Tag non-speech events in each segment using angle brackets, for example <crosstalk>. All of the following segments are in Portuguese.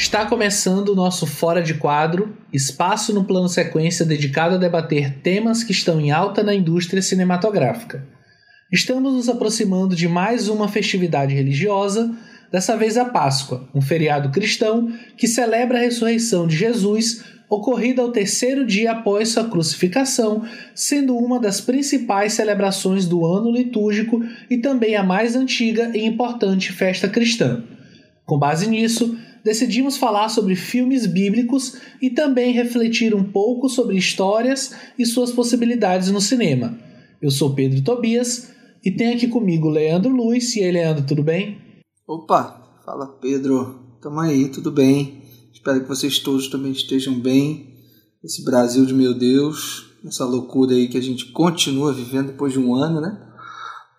Está começando o nosso Fora de Quadro, espaço no plano sequência dedicado a debater temas que estão em alta na indústria cinematográfica. Estamos nos aproximando de mais uma festividade religiosa, dessa vez a Páscoa, um feriado cristão que celebra a ressurreição de Jesus, ocorrida ao terceiro dia após sua crucificação, sendo uma das principais celebrações do ano litúrgico e também a mais antiga e importante festa cristã. Com base nisso, decidimos falar sobre filmes bíblicos e também refletir um pouco sobre histórias e suas possibilidades no cinema. Eu sou Pedro Tobias e tenho aqui comigo Leandro Luiz. E aí, Leandro, tudo bem? Opa, fala Pedro, tamo aí, tudo bem? Espero que vocês todos também estejam bem. Esse Brasil de meu Deus, essa loucura aí que a gente continua vivendo depois de um ano, né?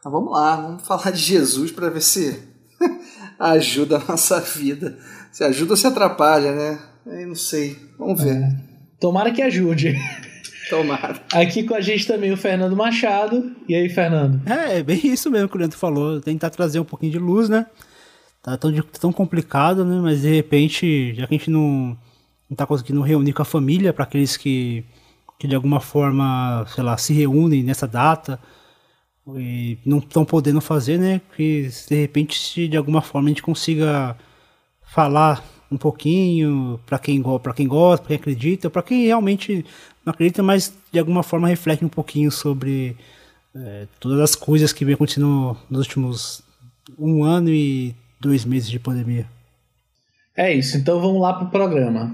Mas vamos lá, vamos falar de Jesus para ver se <laughs> ajuda a nossa vida. Se ajuda ou se atrapalha, né? Eu não sei. Vamos ver. É. Tomara que ajude. Tomara. Aqui com a gente também o Fernando Machado. E aí, Fernando? É, é bem isso mesmo que o Leandro falou. Tentar trazer um pouquinho de luz, né? Tá tão, tão complicado, né? Mas de repente, já que a gente não, não tá conseguindo reunir com a família, para aqueles que, que de alguma forma, sei lá, se reúnem nessa data e não estão podendo fazer, né? Que de repente, se de alguma forma a gente consiga falar um pouquinho para quem, quem gosta, para quem acredita, para quem realmente não acredita, mas de alguma forma reflete um pouquinho sobre é, todas as coisas que vem acontecendo nos últimos um ano e dois meses de pandemia. É isso, então vamos lá pro programa.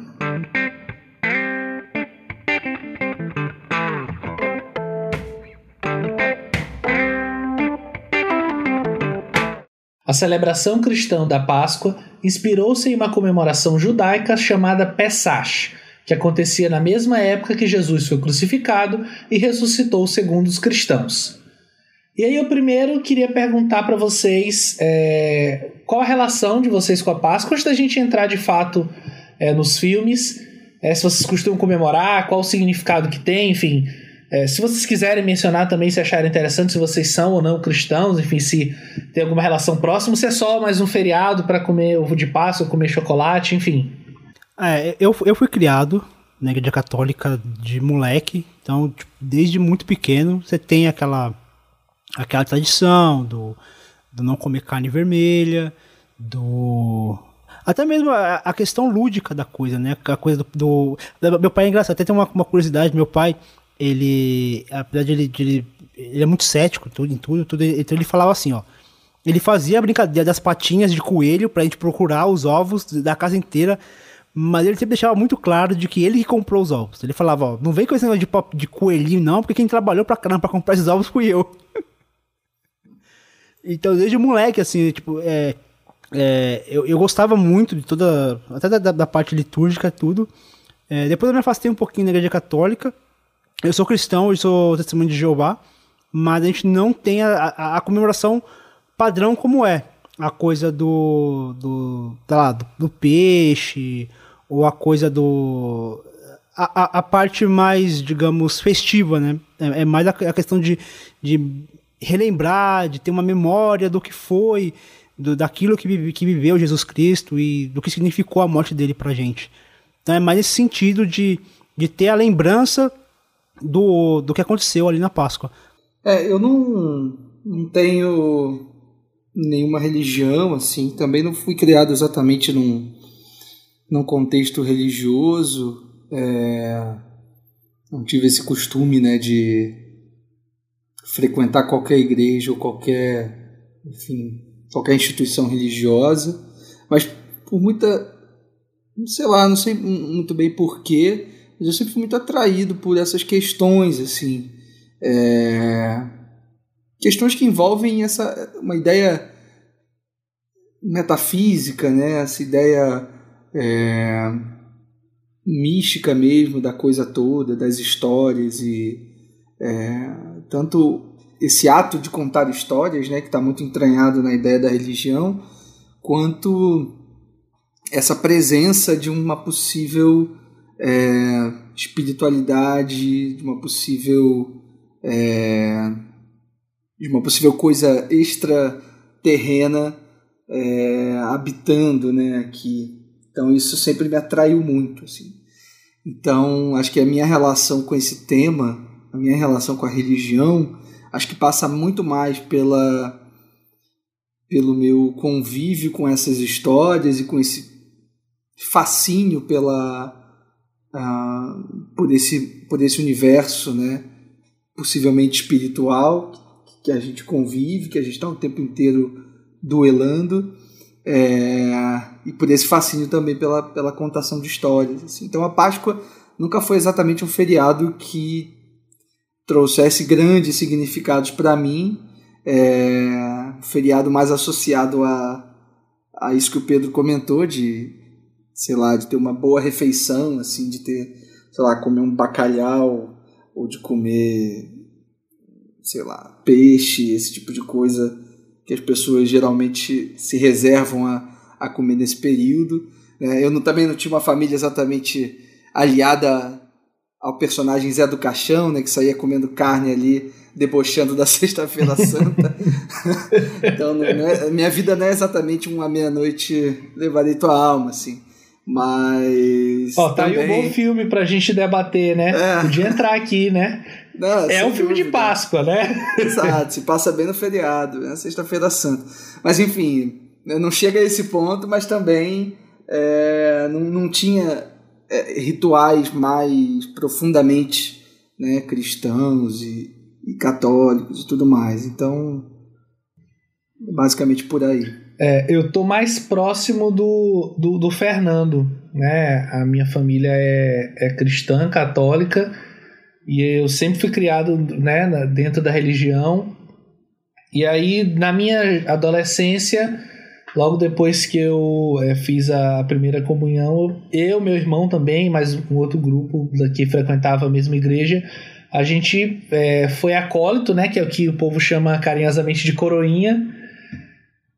A celebração cristã da Páscoa inspirou-se em uma comemoração judaica chamada Pesach, que acontecia na mesma época que Jesus foi crucificado e ressuscitou segundo os cristãos. E aí eu primeiro queria perguntar para vocês é, qual a relação de vocês com a Páscoa, antes da gente entrar de fato é, nos filmes, é, se vocês costumam comemorar, qual o significado que tem, enfim, é, se vocês quiserem mencionar também, se acharem interessante, se vocês são ou não cristãos, enfim, se tem alguma relação próxima, se é só mais um feriado para comer ovo de Páscoa, comer chocolate, enfim. É, eu, eu fui criado na igreja católica de moleque, então tipo, desde muito pequeno você tem aquela, aquela tradição do, do não comer carne vermelha, do até mesmo a, questão lúdica da coisa, né? A coisa do, do, Meu pai é engraçado, até tem uma, uma curiosidade, meu pai, ele, apesar de ele, de ele, ele é muito cético tudo, em tudo, tudo, então ele falava assim, ó, ele fazia a brincadeira das patinhas de coelho pra gente procurar os ovos da casa inteira, mas ele sempre deixava muito claro de que ele que comprou os ovos. Ele falava, ó, não vem com esse negócio de, de coelhinho não, porque quem trabalhou pra caramba pra comprar esses ovos fui eu. <laughs> então, desde moleque, assim, tipo, é, é, eu, eu gostava muito de toda, até da, da parte litúrgica, tudo. É, depois eu me afastei um pouquinho da igreja católica, eu sou cristão, eu sou testemunho de Jeová, mas a gente não tem a, a, a comemoração padrão como é. A coisa do. do, lá, do, do peixe, ou a coisa do. A, a, a, parte mais, digamos, festiva, né? É, é mais a, a, questão de, de relembrar, de ter uma memória do que foi, do, daquilo que, que viveu Jesus Cristo e do que significou a morte dele pra gente. Então é mais esse sentido de, de ter a lembrança do, do que aconteceu ali na Páscoa. É, eu não, não tenho nenhuma religião, assim, também não fui criado exatamente num, num contexto religioso, é, não tive esse costume, né, de frequentar qualquer igreja ou qualquer, enfim, qualquer instituição religiosa, mas por muita, sei lá, não sei muito bem porquê, mas eu sempre fui muito atraído por essas questões, assim. É... Questões que envolvem essa uma ideia metafísica, né? essa ideia é... mística mesmo da coisa toda, das histórias e é... tanto esse ato de contar histórias, né, que está muito entranhado na ideia da religião, quanto essa presença de uma possível é, espiritualidade, de uma possível é, de uma possível coisa extraterrena é, habitando né, aqui. Então isso sempre me atraiu muito, assim. Então acho que a minha relação com esse tema, a minha relação com a religião, acho que passa muito mais pela pelo meu convívio com essas histórias e com esse fascínio pela uh, por esse por esse universo, né? Possivelmente espiritual que a gente convive, que a gente está o tempo inteiro duelando, é, e por esse fascínio também pela, pela contação de histórias. Assim. Então a Páscoa nunca foi exatamente um feriado que trouxesse grandes significados para mim, é, um feriado mais associado a, a isso que o Pedro comentou, de, sei lá, de ter uma boa refeição, assim, de ter, sei lá, comer um bacalhau, ou de comer, sei lá, peixe, esse tipo de coisa que as pessoas geralmente se reservam a, a comer nesse período. É, eu não, também não tinha uma família exatamente aliada ao personagem Zé do Caixão, né, que saía comendo carne ali, debochando da <laughs> Sexta-feira Santa. <laughs> então, não é, minha vida não é exatamente uma meia-noite levarei tua alma, assim. Mas. Ó, tá também... aí um bom filme pra gente debater, né? É. Podia entrar aqui, né? Não, é um filme dúvida. de Páscoa, né? <laughs> Exato, se passa bem no feriado, na Sexta-feira Santa. Mas enfim, não chega a esse ponto, mas também é, não, não tinha é, rituais mais profundamente né, cristãos e, e católicos e tudo mais. Então, basicamente por aí. É, eu tô mais próximo do, do, do, Fernando, né? A minha família é, é cristã, católica, e eu sempre fui criado né, dentro da religião. E aí, na minha adolescência, logo depois que eu é, fiz a primeira comunhão, eu, meu irmão também, mais um outro grupo que frequentava a mesma igreja, a gente é, foi acólito, né, que é o que o povo chama carinhosamente de coroinha.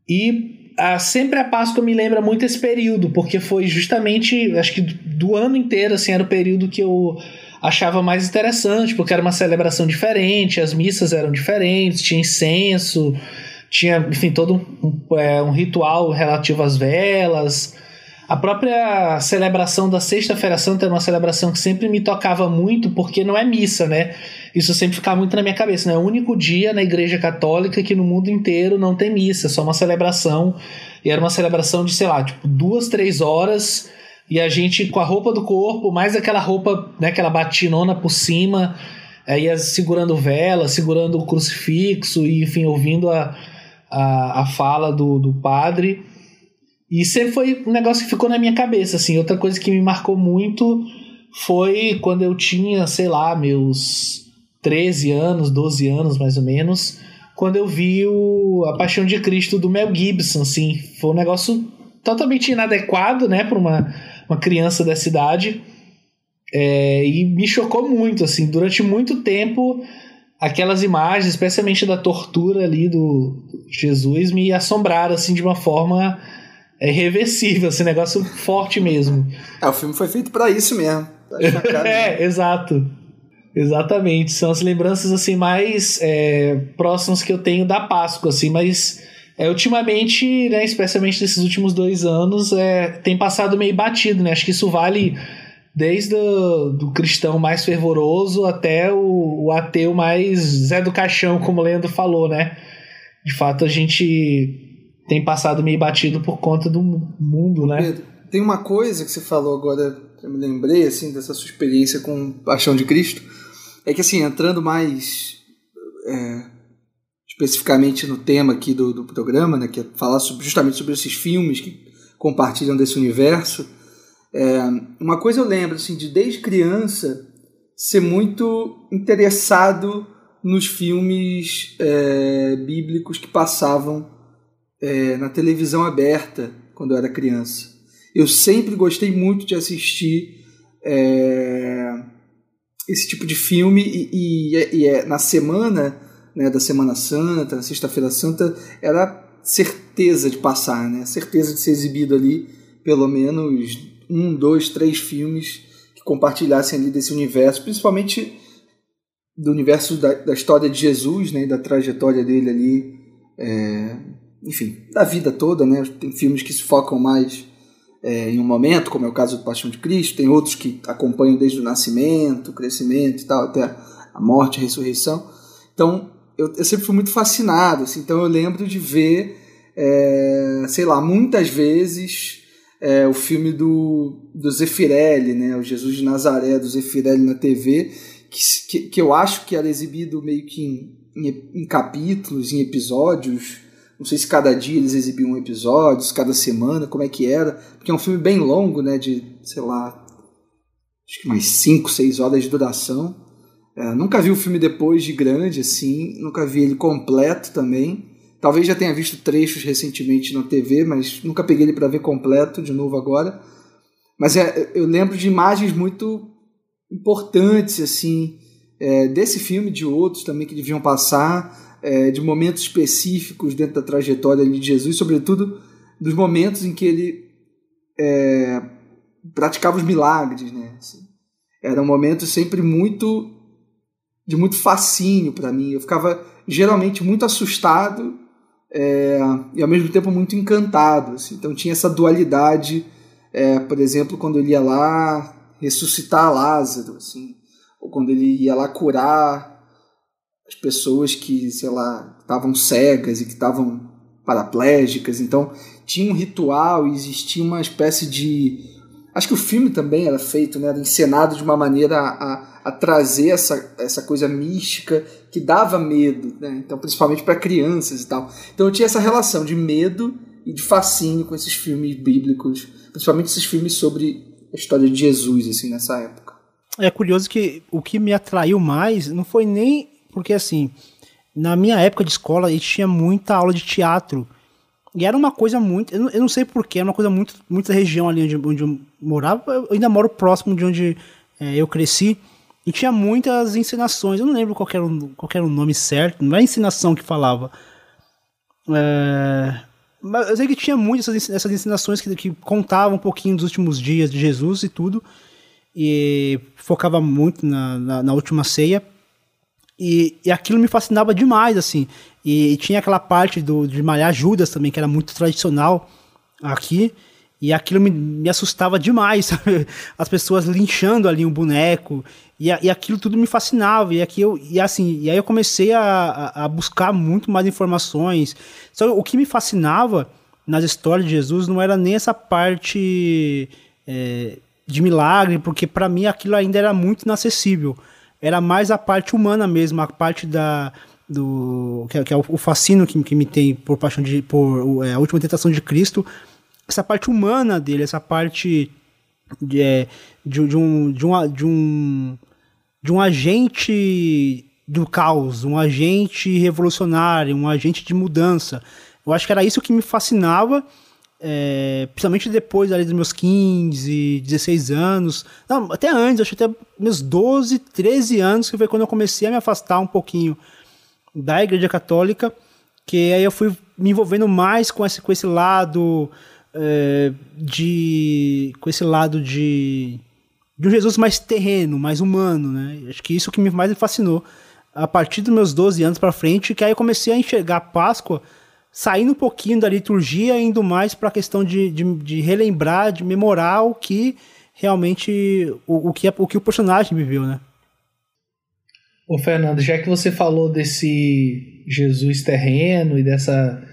E a, sempre a Páscoa me lembra muito esse período, porque foi justamente, acho que do ano inteiro, assim, era o período que eu achava mais interessante, porque era uma celebração diferente, as missas eram diferentes, tinha incenso, tinha, enfim, todo um, é, um ritual relativo às velas. A própria celebração da Sexta-feira Santa é uma celebração que sempre me tocava muito, porque não é missa, né? Isso sempre ficava muito na minha cabeça, né? É o único dia na Igreja Católica que no mundo inteiro não tem missa, é só uma celebração. E era uma celebração de, sei lá, tipo, duas, três horas e a gente com a roupa do corpo, mais aquela roupa, né, aquela batinona por cima, aí ia segurando vela, segurando o crucifixo, e enfim, ouvindo a, a, a fala do, do padre. E sempre foi um negócio que ficou na minha cabeça, assim. Outra coisa que me marcou muito foi quando eu tinha, sei lá, meus 13 anos, 12 anos mais ou menos, quando eu vi o A Paixão de Cristo do Mel Gibson, assim. Foi um negócio totalmente inadequado, né, para uma uma criança dessa idade. É, e me chocou muito, assim, durante muito tempo aquelas imagens, especialmente da tortura ali do Jesus, me assombraram assim de uma forma é, irreversível, esse negócio forte mesmo. É, o filme foi feito para isso mesmo. <laughs> é, exato. Exatamente, são as lembranças assim mais é, próximas que eu tenho da Páscoa, assim, mas é, ultimamente, né, especialmente nesses últimos dois anos, é, tem passado meio batido, né? Acho que isso vale desde o do cristão mais fervoroso até o, o, ateu mais Zé do Caixão, como o Leandro falou, né? De fato, a gente tem passado meio batido por conta do mundo, né? Pedro, tem uma coisa que você falou agora, eu me lembrei, assim, dessa sua experiência com Paixão de Cristo, é que, assim, entrando mais... É especificamente no tema aqui do, do programa, né, que é falar sobre, justamente sobre esses filmes que compartilham desse universo. É, uma coisa eu lembro, assim, de desde criança ser muito interessado nos filmes é, bíblicos que passavam é, na televisão aberta quando eu era criança. Eu sempre gostei muito de assistir é, esse tipo de filme e, e, e é, na semana né, da Semana Santa, Sexta-feira Santa, era certeza de passar, né? certeza de ser exibido ali pelo menos um, dois, três filmes que compartilhassem ali desse universo, principalmente do universo da, da história de Jesus, né, da trajetória dele ali, é, enfim, da vida toda, né? Tem filmes que se focam mais é, em um momento, como é o caso do Paixão de Cristo, tem outros que acompanham desde o nascimento, o crescimento e tal, até a morte, a ressurreição. Então, eu, eu sempre fui muito fascinado, assim, então eu lembro de ver, é, sei lá, muitas vezes é, o filme do, do Zefirelli, né, o Jesus de Nazaré, do Zefirelli na TV, que, que, que eu acho que era exibido meio que em, em, em capítulos, em episódios, não sei se cada dia eles exibiam um episódio, cada semana, como é que era. Porque é um filme bem longo, né? De, sei lá, acho que mais 5, 6 horas de duração. É, nunca vi o filme depois de grande, assim. Nunca vi ele completo também. Talvez já tenha visto trechos recentemente na TV, mas nunca peguei ele para ver completo de novo agora. Mas é, eu lembro de imagens muito importantes, assim, é, desse filme, de outros também que deviam passar é, de momentos específicos dentro da trajetória de Jesus, sobretudo dos momentos em que ele é, praticava os milagres, né? Assim, era um momento sempre muito de muito fascínio para mim. Eu ficava geralmente muito assustado é, e ao mesmo tempo muito encantado. Assim. Então tinha essa dualidade, é, por exemplo, quando ele ia lá ressuscitar Lázaro, assim, ou quando ele ia lá curar as pessoas que, sei lá, estavam cegas e que estavam paraplégicas. Então, tinha um ritual e existia uma espécie de. Acho que o filme também era feito, né, era encenado de uma maneira a, a trazer essa, essa coisa mística que dava medo, né? então principalmente para crianças e tal. Então eu tinha essa relação de medo e de fascínio com esses filmes bíblicos, principalmente esses filmes sobre a história de Jesus assim nessa época. É curioso que o que me atraiu mais não foi nem porque assim, na minha época de escola, a gente tinha muita aula de teatro. E era uma coisa muito. Eu não, eu não sei porquê, era uma coisa muito, muito da região ali onde, onde eu morava. Eu ainda moro próximo de onde é, eu cresci. E tinha muitas encenações. Eu não lembro qual era, o, qual era o nome certo. Não é encenação que falava. É, mas eu sei que tinha muitas essas, essas encenações que, que contavam um pouquinho dos últimos dias de Jesus e tudo. E focava muito na, na, na última ceia. E, e aquilo me fascinava demais, assim. E, e, tinha aquela parte do, de malhar Judas também, que era muito tradicional aqui. E aquilo me, me assustava demais, <laughs> sabe? As pessoas linchando ali um boneco. E, e aquilo tudo me fascinava. E, aqui eu, e, assim, e aí eu comecei a, a, buscar muito mais informações. Só o que me fascinava nas histórias de Jesus não era nem essa parte é, de milagre, porque para mim aquilo ainda era muito inacessível era mais a parte humana mesmo, a parte da do que é, que é o fascínio que, que me tem por paixão de por é, a última tentação de Cristo, essa parte humana dele, essa parte de, é, de, de, um, de, um, de um de um agente do caos, um agente revolucionário, um agente de mudança. Eu acho que era isso que me fascinava é, principalmente depois ali dos meus 15, 16 anos, não, até antes, acho até meus 12, 13 anos, que foi quando eu comecei a me afastar um pouquinho da igreja católica, que aí eu fui me envolvendo mais com esse, com esse lado é, de. com esse lado de. de um Jesus mais terreno, mais humano, né? Acho que isso que me mais me fascinou. A partir dos meus 12 anos para frente, que aí eu comecei a enxergar a Páscoa saindo um pouquinho da liturgia, indo mais para a questão de, de, de, relembrar, de memorar o que realmente o, o, que, o que o personagem viveu, né? Ô Fernando, já que você falou desse Jesus terreno e dessa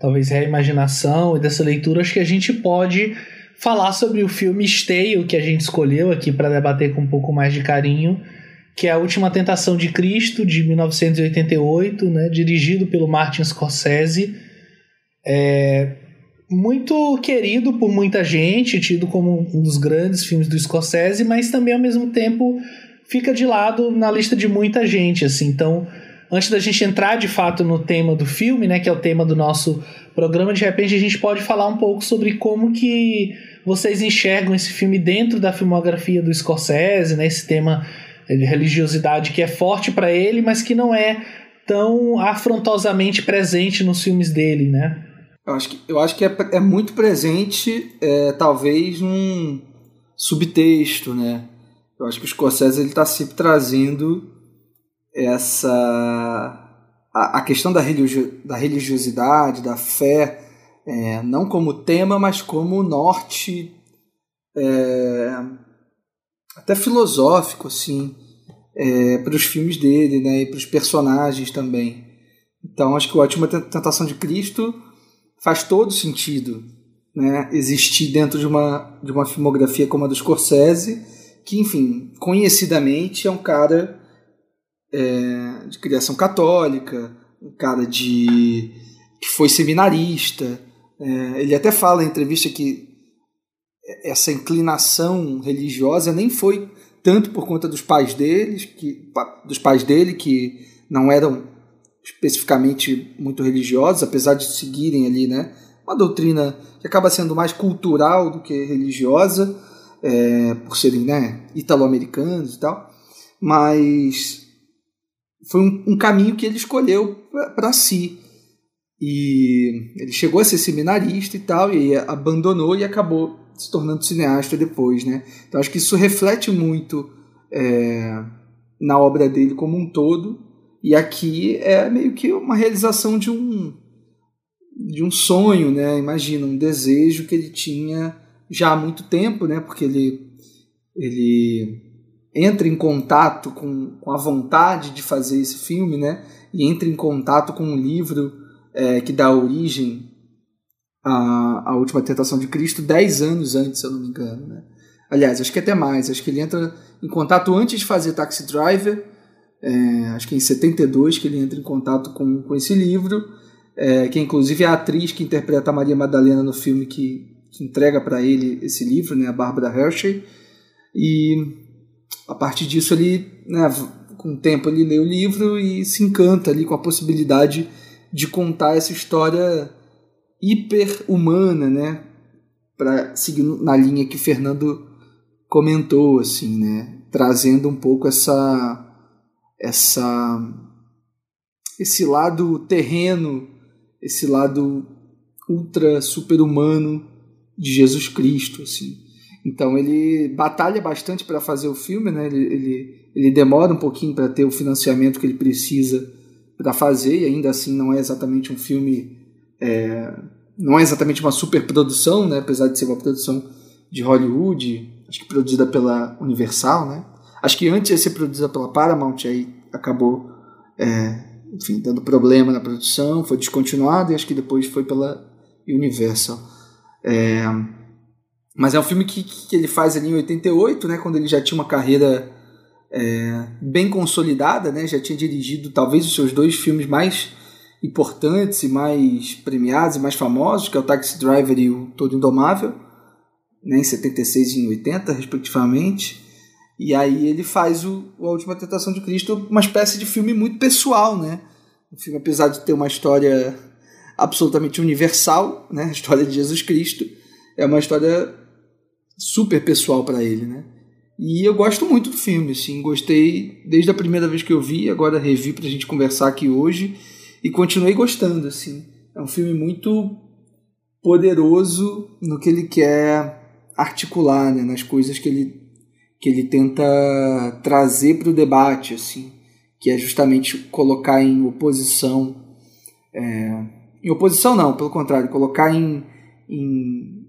talvez reimaginação e dessa leitura, acho que a gente pode falar sobre o filme Esteio que a gente escolheu aqui para debater com um pouco mais de carinho, que é A Última Tentação de Cristo, de 1988, né, dirigido pelo Martin Scorsese. É muito querido por muita gente, tido como um dos grandes filmes do Scorsese, mas também ao mesmo tempo fica de lado na lista de muita gente, assim. Então, antes da gente entrar de fato no tema do filme, né, que é o tema do nosso programa, de repente a gente pode falar um pouco sobre como que vocês enxergam esse filme dentro da filmografia do Scorsese, né, esse tema religiosidade que é forte para ele, mas que não é tão afrontosamente presente nos filmes dele, né? Eu acho que, eu acho que é, é muito presente, é, talvez, num subtexto, né? Eu acho que o Scorsese está sempre trazendo essa... A, a questão da, religio, da religiosidade, da fé, é, não como tema, mas como norte é, até filosófico, assim, é, para os filmes dele, né, e para os personagens também. Então, acho que o Última Tentação de Cristo faz todo sentido, né, existir dentro de uma, de uma filmografia como a do Scorsese, que, enfim, conhecidamente é um cara é, de criação católica, um cara de que foi seminarista. É, ele até fala em entrevista que essa inclinação religiosa nem foi tanto por conta dos pais deles, que, dos pais dele que não eram especificamente muito religiosos, apesar de seguirem ali, né, uma doutrina que acaba sendo mais cultural do que religiosa, é, por serem, né, italo-americanos e tal, mas foi um, um caminho que ele escolheu para si. E ele chegou a ser seminarista e tal, e abandonou e acabou se tornando cineasta depois, né? Então acho que isso reflete muito é, na obra dele como um todo. E aqui é meio que uma realização de um de um sonho, né? Imagina um desejo que ele tinha já há muito tempo, né? Porque ele ele entra em contato com, com a vontade de fazer esse filme, né? E entra em contato com um livro é, que dá origem a, a Última Tentação de Cristo dez anos antes, se eu não me engano. Né? Aliás, acho que até mais. Acho que ele entra em contato antes de fazer Taxi Driver. É, acho que é em 72 que ele entra em contato com, com esse livro, é, que inclusive é a atriz que interpreta a Maria Madalena no filme que, que entrega para ele esse livro, né, a Bárbara Hershey. E a partir disso ele, né, com o tempo ele lê o livro e se encanta ali com a possibilidade de contar essa história hiper-humana, né? Para seguir na linha que o Fernando comentou, assim, né? Trazendo um pouco essa essa esse lado terreno, esse lado ultra super-humano de Jesus Cristo, assim. Então ele batalha bastante para fazer o filme, né? Ele, ele, ele demora um pouquinho para ter o financiamento que ele precisa para fazer e ainda assim não é exatamente um filme é, não é exatamente uma superprodução, né? apesar de ser uma produção de Hollywood, acho que produzida pela Universal, né? Acho que antes ia ser produzida pela Paramount, aí acabou, é, enfim, dando problema na produção, foi descontinuado e acho que depois foi pela Universal. É, mas é um filme que, que ele faz ali em 88, né? Quando ele já tinha uma carreira é, bem consolidada, né? Já tinha dirigido talvez os seus dois filmes mais importantes e mais premiados e mais famosos, que é o Taxi Driver e o Todo Indomável, né, em 76 e em 80, respectivamente. E aí ele faz o, A Última Tentação de Cristo, uma espécie de filme muito pessoal, né? Um filme, apesar de ter uma história absolutamente universal, né? A história de Jesus Cristo, é uma história super pessoal para ele, né? E eu gosto muito do filme, assim, gostei desde a primeira vez que eu vi, agora revi pra gente conversar aqui hoje e continuei gostando, assim. É um filme muito poderoso no que ele quer articular, né, nas coisas que ele que ele tenta trazer para o debate, assim, que é justamente colocar em oposição, é, em oposição não, pelo contrário, colocar em, em,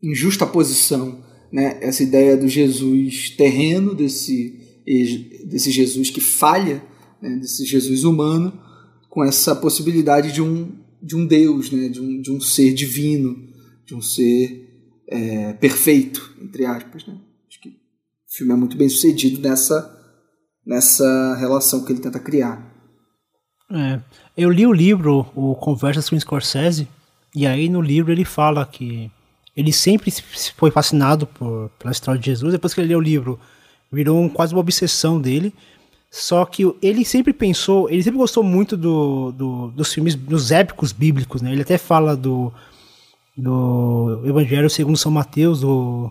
em justa posição, né, essa ideia do Jesus terreno, desse, desse Jesus que falha, né, desse Jesus humano, com essa possibilidade de um, de um Deus, né? de, um, de um ser divino, de um ser é, perfeito, entre aspas. Né? Acho que o filme é muito bem sucedido nessa, nessa relação que ele tenta criar. É, eu li o livro, o Conversas com Scorsese, e aí no livro ele fala que ele sempre foi fascinado por, pela história de Jesus. Depois que ele leu o livro, virou um, quase uma obsessão dele. Só que ele sempre pensou, ele sempre gostou muito do, do, dos filmes, dos épicos bíblicos, né? Ele até fala do, do Evangelho segundo São Mateus, do,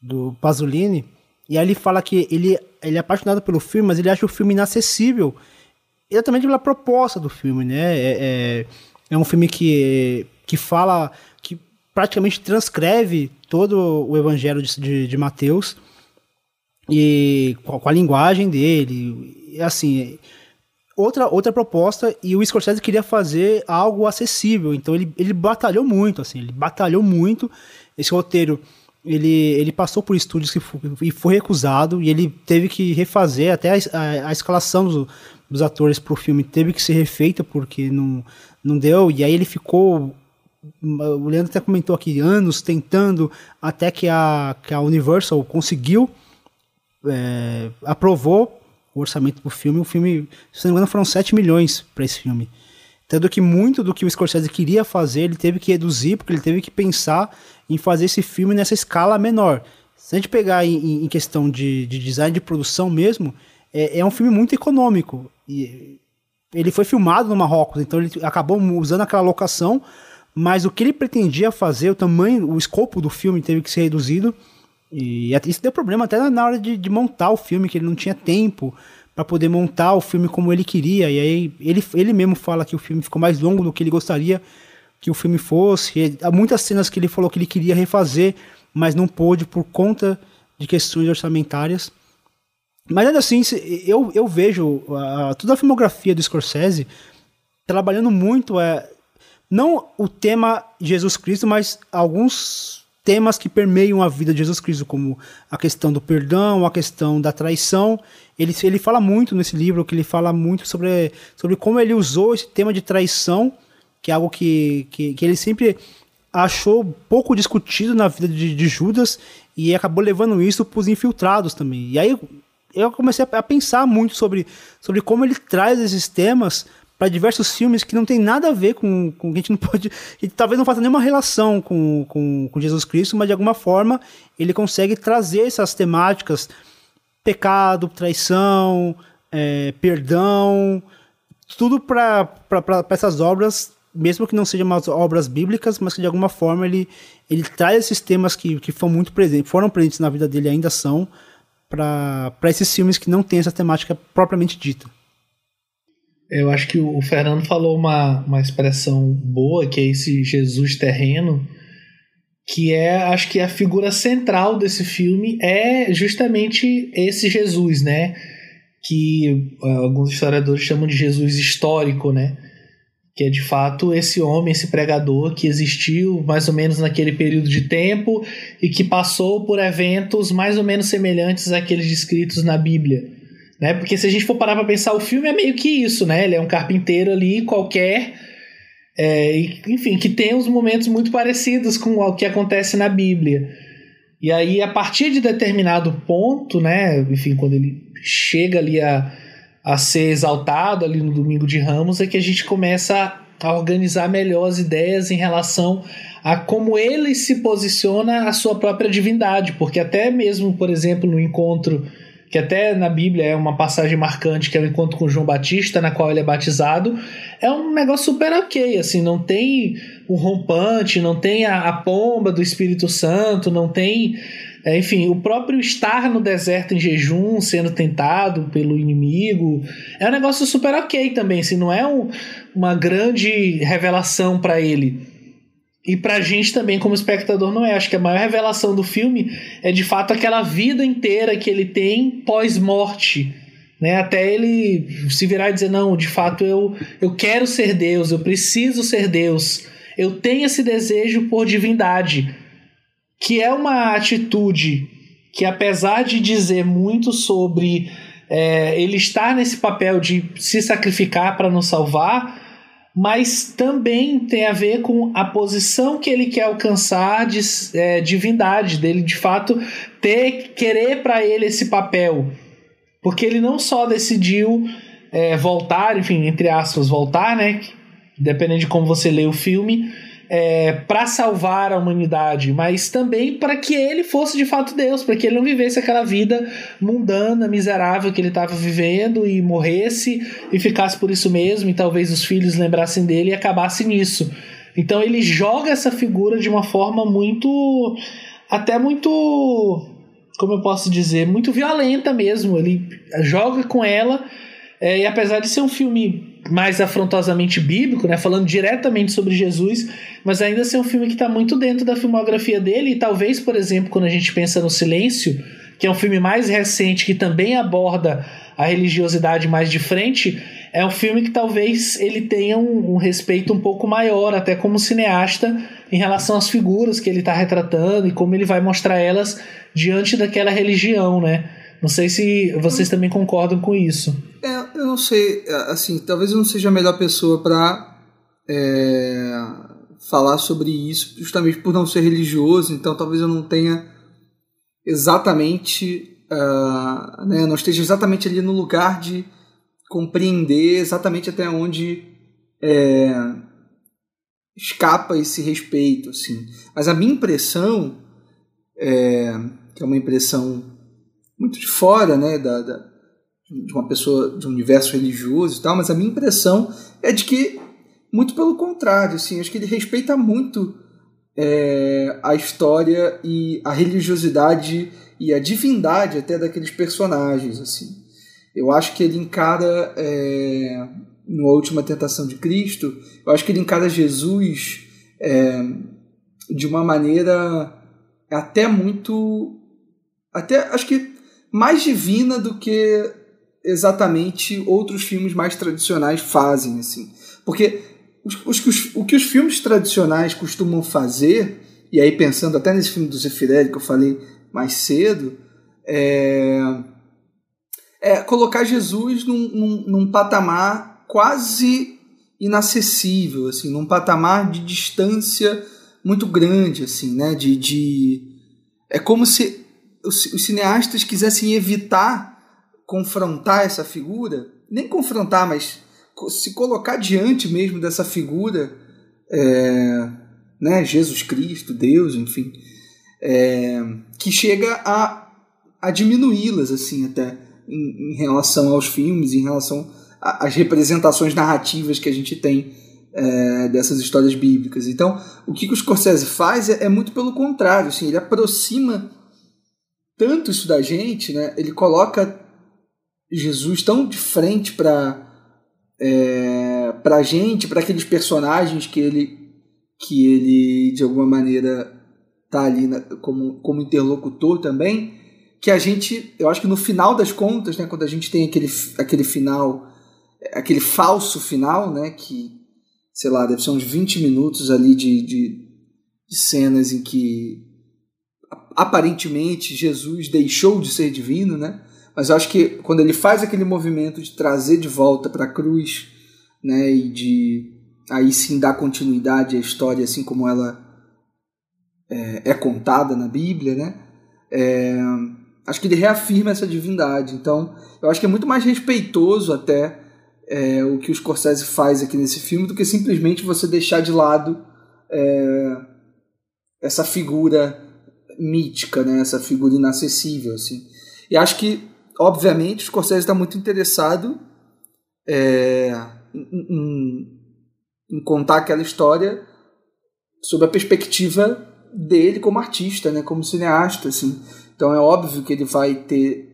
do Pasolini, e aí ele fala que ele, ele é apaixonado pelo filme, mas ele acha o filme inacessível, exatamente pela proposta do filme, né? É, é, é um filme que, que fala, que praticamente transcreve todo o Evangelho de, de, de Mateus, e com a linguagem dele, assim, outra, outra proposta e o Scorsese queria fazer algo acessível. Então ele, ele batalhou muito, assim, ele batalhou muito. Esse roteiro, ele, ele passou por estúdios que foi, e foi recusado e ele teve que refazer até a, a, a escalação dos, dos atores para o filme teve que ser refeita porque não, não deu. E aí ele ficou o Leandro até comentou aqui, anos tentando, até que a, que a Universal conseguiu, é, aprovou o orçamento do filme. O filme, se não me engano, foram 7 milhões para esse filme. Tanto que muito do que o Scorsese queria fazer, ele teve que reduzir, porque ele teve que pensar em fazer esse filme nessa escala menor. Se a gente pegar em, em questão de, de, design de produção mesmo, é, é um filme muito econômico. E ele foi filmado no Marrocos, então ele acabou usando aquela locação mas o que ele pretendia fazer, o tamanho, o escopo do filme teve que ser reduzido. E isso deu problema até na hora de, de montar o filme, que ele não tinha tempo para poder montar o filme como ele queria. E aí ele, ele mesmo fala que o filme ficou mais longo do que ele gostaria que o filme fosse. E há muitas cenas que ele falou que ele queria refazer, mas não pôde por conta de questões orçamentárias. Mas ainda assim, eu, eu vejo a, toda a filmografia do Scorsese trabalhando muito é, não o tema Jesus Cristo, mas alguns temas que permeiam a vida de Jesus Cristo, como a questão do perdão, a questão da traição. Ele, ele fala muito nesse livro, que ele fala muito sobre, sobre como ele usou esse tema de traição, que é algo que, que, que ele sempre achou pouco discutido na vida de, de Judas e acabou levando isso para os infiltrados também. E aí eu comecei a pensar muito sobre, sobre como ele traz esses temas para diversos filmes que não tem nada a ver com, com a gente não pode. E talvez não faça nenhuma relação com, com, com Jesus Cristo, mas de alguma forma ele consegue trazer essas temáticas: pecado, traição, é, perdão, tudo para essas obras, mesmo que não sejam umas obras bíblicas, mas que de alguma forma ele, ele traz esses temas que, que foram muito presentes, foram presentes na vida dele ainda são para esses filmes que não têm essa temática propriamente dita. Eu acho que o Fernando falou uma, uma expressão boa, que é esse Jesus terreno, que é, acho que a figura central desse filme é justamente esse Jesus, né? Que uh, alguns historiadores chamam de Jesus histórico, né? Que é de fato esse homem, esse pregador que existiu mais ou menos naquele período de tempo e que passou por eventos mais ou menos semelhantes àqueles descritos na Bíblia né? Porque se a gente for parar para pensar, o filme é meio que isso, né? Ele é um carpinteiro ali qualquer, é, enfim, que tem uns momentos muito parecidos com o que acontece na Bíblia. E aí, a partir de determinado ponto, né? Enfim, quando ele chega ali a, a ser exaltado ali no Domingo de Ramos, é que a gente começa a organizar melhor as ideias em relação a como ele se posiciona a sua própria divindade, porque até mesmo, por exemplo, no encontro que até na Bíblia é uma passagem marcante, que é o encontro com João Batista, na qual ele é batizado, é um negócio super ok, assim, não tem o rompante, não tem a, a pomba do Espírito Santo, não tem, é, enfim, o próprio estar no deserto em jejum, sendo tentado pelo inimigo, é um negócio super ok também, assim, não é um, uma grande revelação para ele. E pra gente também, como espectador, não é. Acho que a maior revelação do filme é de fato aquela vida inteira que ele tem pós-morte. Né? Até ele se virar e dizer: Não, de fato eu, eu quero ser Deus, eu preciso ser Deus, eu tenho esse desejo por divindade. Que é uma atitude que, apesar de dizer muito sobre é, ele estar nesse papel de se sacrificar para nos salvar, mas também tem a ver com a posição que ele quer alcançar de é, divindade, dele de fato ter querer para ele esse papel. Porque ele não só decidiu é, voltar, enfim, entre aspas, voltar, né? Dependendo de como você lê o filme, é, para salvar a humanidade, mas também para que ele fosse de fato Deus, para que ele não vivesse aquela vida mundana, miserável que ele estava vivendo e morresse e ficasse por isso mesmo, e talvez os filhos lembrassem dele e acabasse nisso. Então ele joga essa figura de uma forma muito. até muito. como eu posso dizer? muito violenta mesmo. Ele joga com ela, é, e apesar de ser um filme mais afrontosamente bíblico, né, falando diretamente sobre Jesus, mas ainda assim é um filme que está muito dentro da filmografia dele e talvez, por exemplo, quando a gente pensa no Silêncio, que é um filme mais recente que também aborda a religiosidade mais de frente, é um filme que talvez ele tenha um, um respeito um pouco maior, até como cineasta, em relação às figuras que ele está retratando e como ele vai mostrar elas diante daquela religião, né? Não sei se vocês também concordam com isso. É, eu não sei, assim, talvez eu não seja a melhor pessoa para é, falar sobre isso, justamente por não ser religioso, então talvez eu não tenha exatamente, uh, né, não esteja exatamente ali no lugar de compreender exatamente até onde é, escapa esse respeito, assim. Mas a minha impressão, é, que é uma impressão muito de fora, né, da, da, de uma pessoa de um universo religioso e tal, mas a minha impressão é de que muito pelo contrário, assim, acho que ele respeita muito é, a história e a religiosidade e a divindade até daqueles personagens, assim. Eu acho que ele encara, é, na última tentação de Cristo, eu acho que ele encara Jesus é, de uma maneira até muito. Até acho que mais divina do que exatamente outros filmes mais tradicionais fazem. assim Porque os, os, o que os filmes tradicionais costumam fazer, e aí pensando até nesse filme do Zeffirelli que eu falei mais cedo, é é colocar Jesus num, num, num patamar quase inacessível, assim, num patamar de distância muito grande, assim, né? De, de... é como se os, cineastas quisessem evitar confrontar essa figura, nem confrontar, mas se colocar diante mesmo dessa figura, é, né? Jesus Cristo, Deus, enfim, é, que chega a, a diminuí-las, assim, até em, em relação aos filmes, em relação às representações narrativas que a gente tem é, dessas histórias bíblicas. Então, o que, que o Scorsese faz é, é, muito pelo contrário, assim, ele aproxima tanto isso da gente, né? ele coloca Jesus tão de frente para é, a gente, para aqueles personagens que ele, que ele de alguma maneira tá ali na, como, como interlocutor também, que a gente, eu acho que no final das contas, né, quando a gente tem aquele, aquele final, aquele falso final, né, que, sei lá, deve ser uns 20 minutos ali de, de, de cenas em que aparentemente Jesus deixou de ser divino, né? Mas eu acho que quando ele faz aquele movimento de trazer de volta para a cruz, né, e de aí sim dar continuidade à história assim como ela é, é contada na Bíblia, né? É, acho que ele reafirma essa divindade. Então, eu acho que é muito mais respeitoso até é, o que o Scorsese faz aqui nesse filme do que simplesmente você deixar de lado é, essa figura mítica, né? essa figura inacessível. Assim. E acho que, obviamente, o Scorsese está muito interessado é, em, em, contar aquela história sob a perspectiva dele como artista, né, como cineasta, assim. Então é óbvio que ele vai ter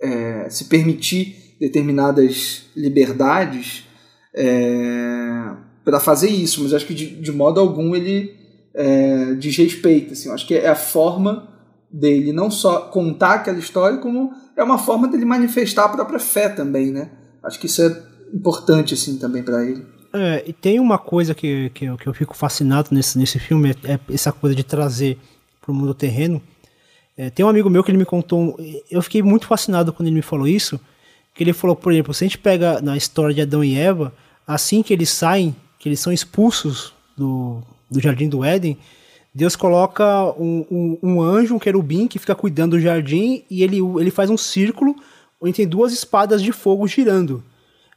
é, se permitir determinadas liberdades é, para fazer isso, mas acho que de, de modo algum ele é, desrespeita. Assim, acho que é a forma dele não só contar aquela história, como é uma forma dele manifestar a própria fé também, né? Acho que isso é importante assim também para ele. É, e tem uma coisa que, que, eu, que eu fico fascinado nesse, nesse filme, é, é essa coisa de trazer para o mundo terreno é, tem um amigo meu que ele me contou, eu fiquei muito fascinado quando ele me falou isso, que ele falou, por exemplo, se a gente pega na história de Adão e Eva, assim que eles saem, que eles são expulsos do, do Jardim do Éden, Deus coloca um, um, um, anjo, um querubim, que fica cuidando do jardim e ele, ele faz um círculo onde tem duas espadas de fogo girando.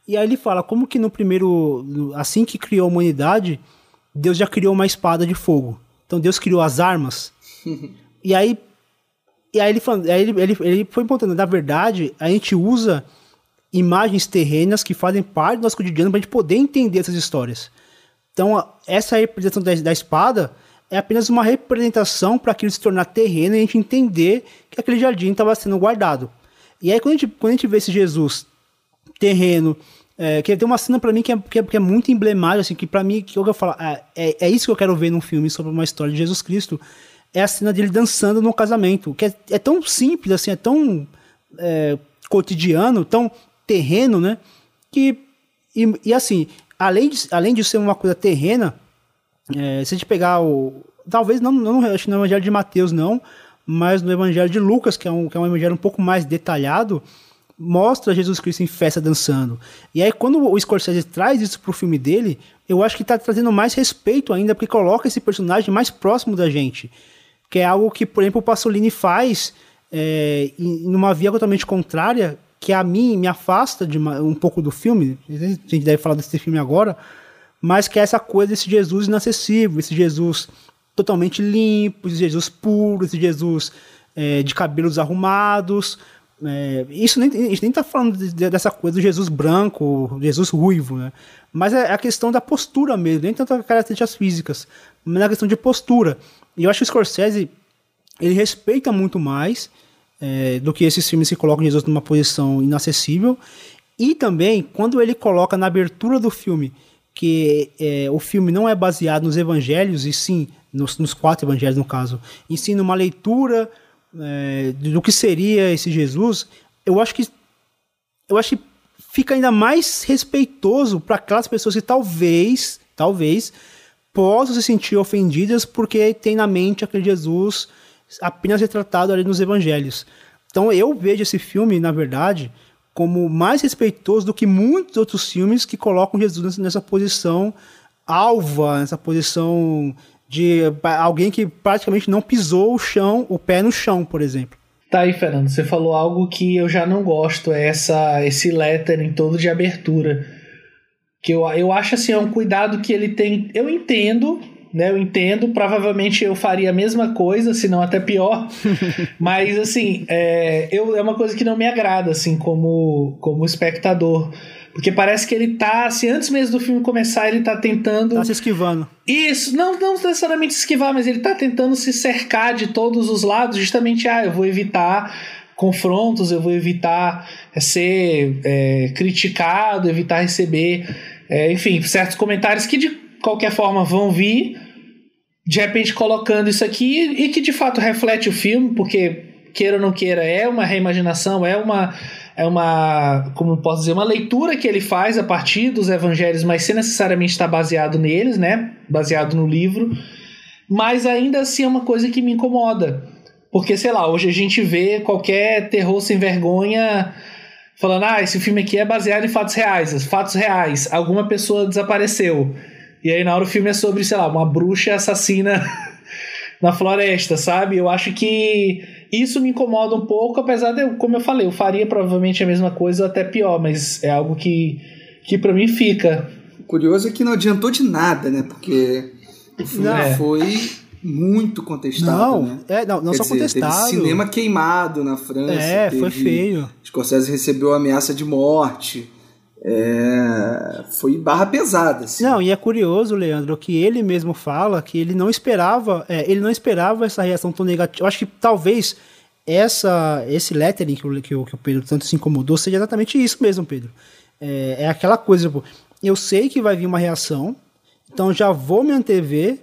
E aí ele fala como que no primeiro, assim que criou a humanidade, Deus já criou uma espada de fogo. Então Deus criou as armas. <laughs> e aí e aí ele, aí ele, ele, ele foi apontando, na verdade, a gente usa imagens terrenas que fazem parte do nosso cotidiano para a gente poder entender essas histórias. Então, essa representação da, da espada é apenas uma representação para aquilo se tornar terreno e a gente entender que aquele jardim estava sendo guardado. E aí, quando a gente, quando a gente vê esse Jesus terreno, é, que tem uma cena para mim que é, que é, que, é, muito emblemática, assim, que para mim, que eu vou falar, é, é, é, isso que eu quero ver num filme sobre uma história de Jesus Cristo, é a cena dele dançando no casamento, que é, é tão simples, assim, é tão é, cotidiano, tão terreno, né? que. E, e assim, além de, além de ser uma coisa terrena, é, se a gente pegar o. Talvez não, não acho que no Evangelho de Mateus, não, mas no Evangelho de Lucas, que é um, que é um evangelho um pouco mais detalhado, mostra Jesus Cristo em festa dançando. E aí, quando o Scorsese traz isso pro filme dele, eu acho que está trazendo mais respeito ainda, porque coloca esse personagem mais próximo da gente. Que é algo que, por exemplo, o Pasolini faz é, em uma via totalmente contrária, que a mim me afasta de uma, um pouco do filme. A gente deve falar desse filme agora, mas que é essa coisa desse Jesus inacessível, esse Jesus totalmente limpo, esse Jesus puro, esse Jesus é, de cabelos arrumados. É, isso nem, a gente nem está falando de, dessa coisa do Jesus branco, Jesus ruivo, né? Mas é a questão da postura mesmo, nem tanto as características físicas, mas a questão de postura. E eu acho que o Scorsese ele respeita muito mais é, do que esses filmes que colocam Jesus numa posição inacessível. E também, quando ele coloca na abertura do filme que é, o filme não é baseado nos evangelhos, e sim, nos, nos quatro evangelhos no caso, e sim numa leitura é, do que seria esse Jesus, eu acho que eu acho que fica ainda mais respeitoso para aquelas pessoas que talvez, talvez possam se sentir ofendidas porque tem na mente aquele Jesus apenas retratado ali nos evangelhos. Então eu vejo esse filme, na verdade, como mais respeitoso do que muitos outros filmes que colocam Jesus nessa posição alva, nessa posição de alguém que praticamente não pisou o chão, o pé no chão, por exemplo. Tá aí, Fernando, você falou algo que eu já não gosto, é essa, esse lettering todo de abertura. Que eu, eu acho assim, é um cuidado que ele tem. Eu entendo, né? Eu entendo, provavelmente eu faria a mesma coisa, se não até pior. <laughs> Mas assim, é, eu, é uma coisa que não me agrada, assim, como, como espectador. Porque parece que ele tá, assim, antes mesmo do filme começar, ele tá tentando. Tá se esquivando. Isso, não, não necessariamente se esquivar, mas ele tá tentando se cercar de todos os lados, justamente, ah, eu vou evitar confrontos, eu vou evitar é, ser é, criticado, evitar receber, é, enfim, certos comentários que de qualquer forma vão vir, de repente colocando isso aqui e que de fato reflete o filme, porque queira ou não queira, é uma reimaginação, é uma é uma, como posso dizer, uma leitura que ele faz a partir dos evangelhos, mas sem necessariamente estar baseado neles, né? Baseado no livro. Mas ainda assim é uma coisa que me incomoda. Porque, sei lá, hoje a gente vê qualquer terror sem vergonha falando: ah, esse filme aqui é baseado em fatos reais. Fatos reais. Alguma pessoa desapareceu. E aí na hora o filme é sobre, sei lá, uma bruxa assassina <laughs> na floresta, sabe? Eu acho que isso me incomoda um pouco, apesar de, como eu falei, eu faria provavelmente a mesma coisa ou até pior, mas é algo que, que para mim fica. O curioso é que não adiantou de nada, né? Porque o filme é. foi muito contestado. Não, né? é, não, não só dizer, contestado. Teve cinema queimado na França. É, foi feio. Scorsese recebeu ameaça de morte. É, foi barra pesada. Assim. Não, e é curioso, Leandro, que ele mesmo fala que ele não esperava, é, ele não esperava essa reação tão negativa. Eu acho que talvez essa, esse lettering que o, que, o, que o Pedro tanto se incomodou seja exatamente isso mesmo, Pedro. É, é aquela coisa, tipo, eu sei que vai vir uma reação, então já vou me antever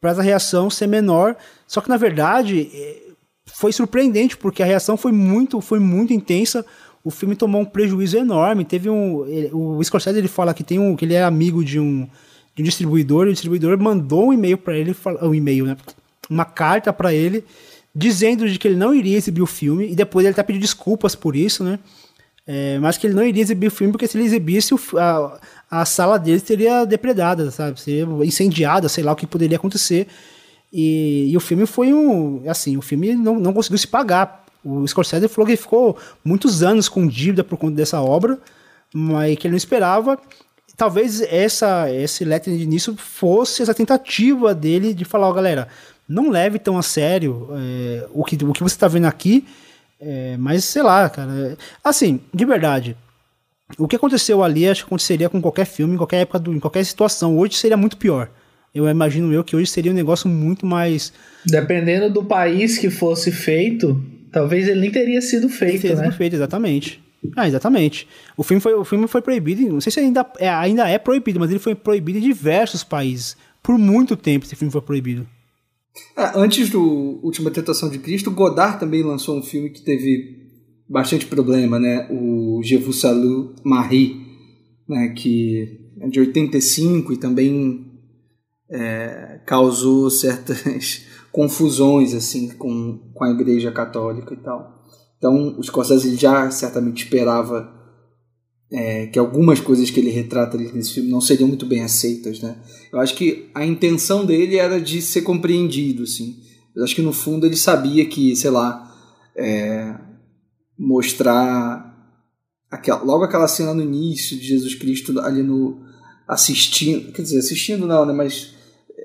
para essa reação ser menor. Só que na verdade é, foi surpreendente porque a reação foi muito, foi muito intensa o filme tomou um prejuízo enorme. Teve um. Ele, o Scorsese ele fala que tem um. que ele é amigo de um, de um distribuidor, e o distribuidor mandou um e-mail para ele, um e-mail, né? Uma carta para ele, dizendo de que ele não iria exibir o filme, e depois ele até pediu desculpas por isso, né? É, mas que ele não iria exibir o filme porque se ele exibisse, o, a, a sala dele seria depredada, sabe? Seria incendiada, sei lá o que poderia acontecer. E, e, o filme foi um. Assim, o filme não, não conseguiu se pagar o Scorsese falou que ele ficou muitos anos com dívida por conta dessa obra, mas que ele não esperava. Talvez essa, esse lettering de início fosse essa tentativa dele de falar, ó, galera, não leve tão a sério é, o, que, o que você está vendo aqui, é, mas sei lá, cara. Assim, de verdade, o que aconteceu ali acho que aconteceria com qualquer filme, em qualquer época, do, em qualquer situação. Hoje seria muito pior. Eu imagino eu que hoje seria um negócio muito mais. Dependendo do país que fosse feito, Talvez ele nem teria sido feito, teria né? Sido feito, exatamente. Ah, exatamente. O filme foi, o filme foi proibido, não sei se ainda é, ainda é proibido, mas ele foi proibido em diversos países. Por muito tempo esse filme foi proibido. É, antes do Última Tentação de Cristo, Godard também lançou um filme que teve bastante problema, né? O Je vous salue Marie. né, que é de 85 e também é, causou certas confusões assim com, com a Igreja Católica e tal. Então, o Scorsese já certamente esperava é, que algumas coisas que ele retrata nesse filme não seriam muito bem aceitas, né? Eu acho que a intenção dele era de ser compreendido, assim. Eu acho que no fundo ele sabia que, sei lá, é, mostrar aquela, logo aquela cena no início de Jesus Cristo ali no assistindo, quer dizer, assistindo não, né, mas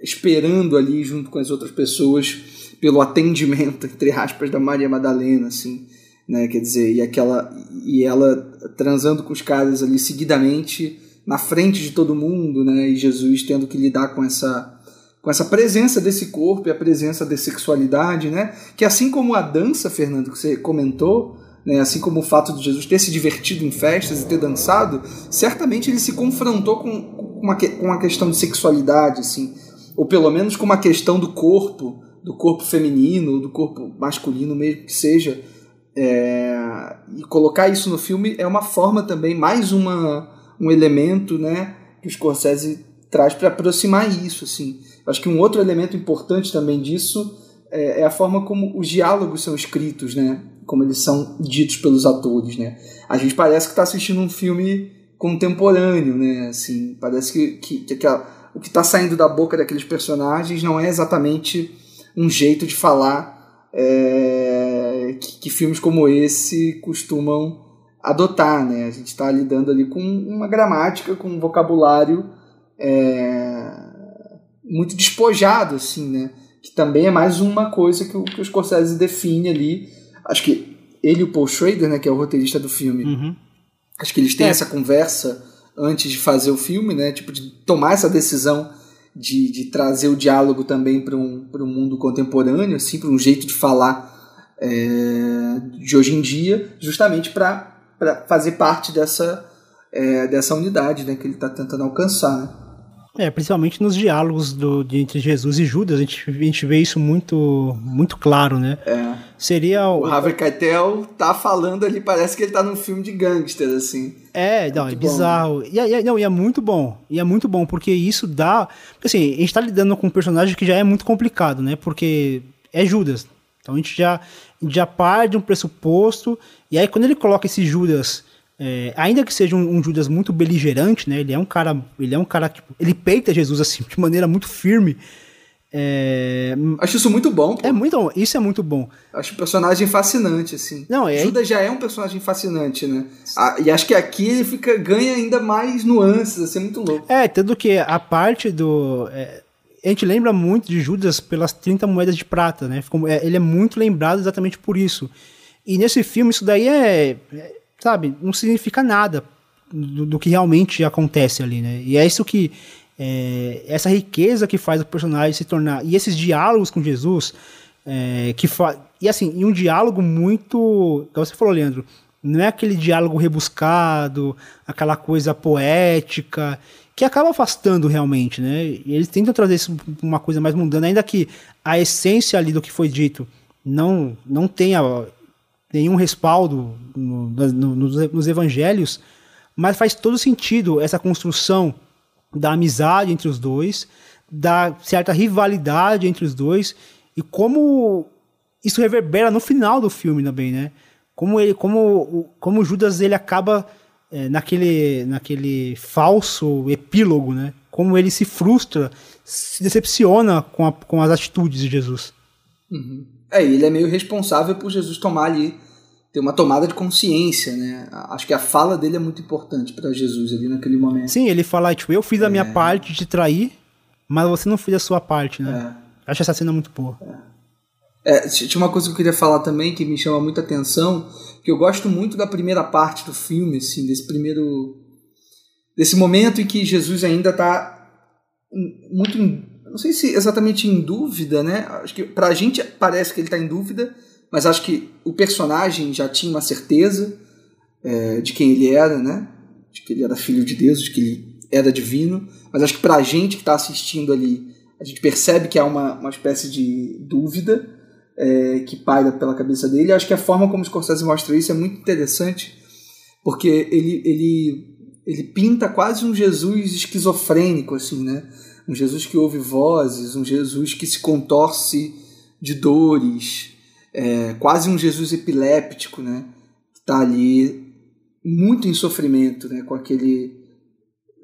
esperando ali junto com as outras pessoas pelo atendimento entre aspas da Maria Madalena, assim, né, quer dizer, e aquela e ela transando com os caras ali seguidamente na frente de todo mundo, né, e Jesus tendo que lidar com essa com essa presença desse corpo e a presença da sexualidade, né? Que assim como a dança, Fernando, que você comentou, né, assim como o fato de Jesus ter se divertido em festas e ter dançado, certamente ele se confrontou com uma, com uma questão de sexualidade, assim, ou pelo menos com uma questão do corpo, do corpo feminino, do corpo masculino, mesmo que seja. É, e colocar isso no filme é uma forma também, mais uma, um elemento né, que o Scorsese traz para aproximar isso. Assim. Acho que um outro elemento importante também disso é, é, a forma como os diálogos são escritos, né? Como eles são ditos pelos atores, né? A gente parece que está assistindo um filme contemporâneo, né? Assim, parece que, que, que aquela, o que está saindo da boca daqueles personagens não é exatamente um jeito de falar é, que, que filmes como esse costumam adotar, né? A gente está lidando ali com uma gramática, com um vocabulário é, muito despojado, assim, né? Que também é mais uma coisa que o, que o Scorsese define ali. Acho que ele e o Paul Schrader, né, que é o roteirista do filme, Uhum. acho que eles têm É. essa conversa antes de fazer o filme, né? Tipo, de tomar essa decisão de, de trazer o diálogo também para um, um mundo contemporâneo, assim, para um jeito de falar é, de hoje em dia, justamente para fazer parte dessa, é, dessa unidade né, que ele está tentando alcançar. Né? É, principalmente nos diálogos do, de, entre Jesus e Judas, a gente, a gente vê isso muito, muito claro, né? É. Seria O o. Harvey Keitel tá falando ali, parece que ele tá num filme de gangster, assim. É, não, é muito bom, bizarro. E, é- e é- não, e é muito bom. E é muito bom, porque isso dá. Porque assim, a gente tá lidando com um personagem que já é muito complicado, né? Porque é Judas. Então a gente já, já parte de um pressuposto. E aí, quando ele coloca esse Judas. é, ainda que seja um, um Judas muito beligerante, né? Ele é um cara. Ele é um cara que. Ele peita Jesus assim, de maneira muito firme. É, Acho isso muito bom, pô. é muito, isso é muito bom. Acho o personagem fascinante, assim. Não, é- Judas já é um personagem fascinante, né? Ah, e acho que aqui ele fica, ganha ainda mais nuances, assim, muito louco. É, tanto que a parte do. é, a gente lembra muito de Judas pelas 30 moedas de prata, né? É, ele é muito lembrado exatamente por isso. E nesse filme, isso daí é. é, sabe, não significa nada do, do que realmente acontece ali, né? E é isso que. É, essa riqueza que faz o personagem se tornar. E esses diálogos com Jesus. é, que fa... E assim, e um diálogo muito. Como você falou, Leandro. Não é aquele diálogo rebuscado, aquela coisa poética, que acaba afastando realmente, né? Eles tentam trazer isso uma coisa mais mundana, ainda que a essência ali do que foi dito não, não tenha nenhum respaldo no- no- nos evangelhos, mas faz todo sentido essa construção da amizade entre os dois, da certa rivalidade entre os dois, e como isso reverbera no final do filme também, né? Como ele, como, como Judas ele acaba é, naquele, naquele falso epílogo, né? Como ele se frustra, se decepciona com, a- com as atitudes de Jesus. É, e ele é meio responsável por Jesus tomar ali, ter uma tomada de consciência, né? Acho que a fala dele é muito importante para Jesus ali naquele momento. Sim, ele fala, tipo, eu fiz a minha parte de trair, mas você não fez a sua parte, né? Acho essa cena muito boa. É, tinha uma coisa que eu queria falar também que me chama muita atenção, que eu gosto muito da primeira parte do filme, assim, desse primeiro desse momento em que Jesus ainda está muito em, não sei se exatamente em dúvida, né? Acho que pra gente parece que ele está em dúvida, mas acho que o personagem já tinha uma certeza é, de quem ele era, né? De que ele era filho de Deus, de que ele era divino, mas acho que pra gente que está assistindo ali, a gente percebe que há uma, uma espécie de dúvida é, que paira pela cabeça dele. Acho que a forma como o Scorsese mostra isso é muito interessante, porque ele, ele ele pinta quase um Jesus esquizofrênico, assim, né? Um Jesus que ouve vozes, um Jesus que se contorce de dores, é, quase um Jesus epiléptico, né? Que está ali muito em sofrimento, né? Com aquele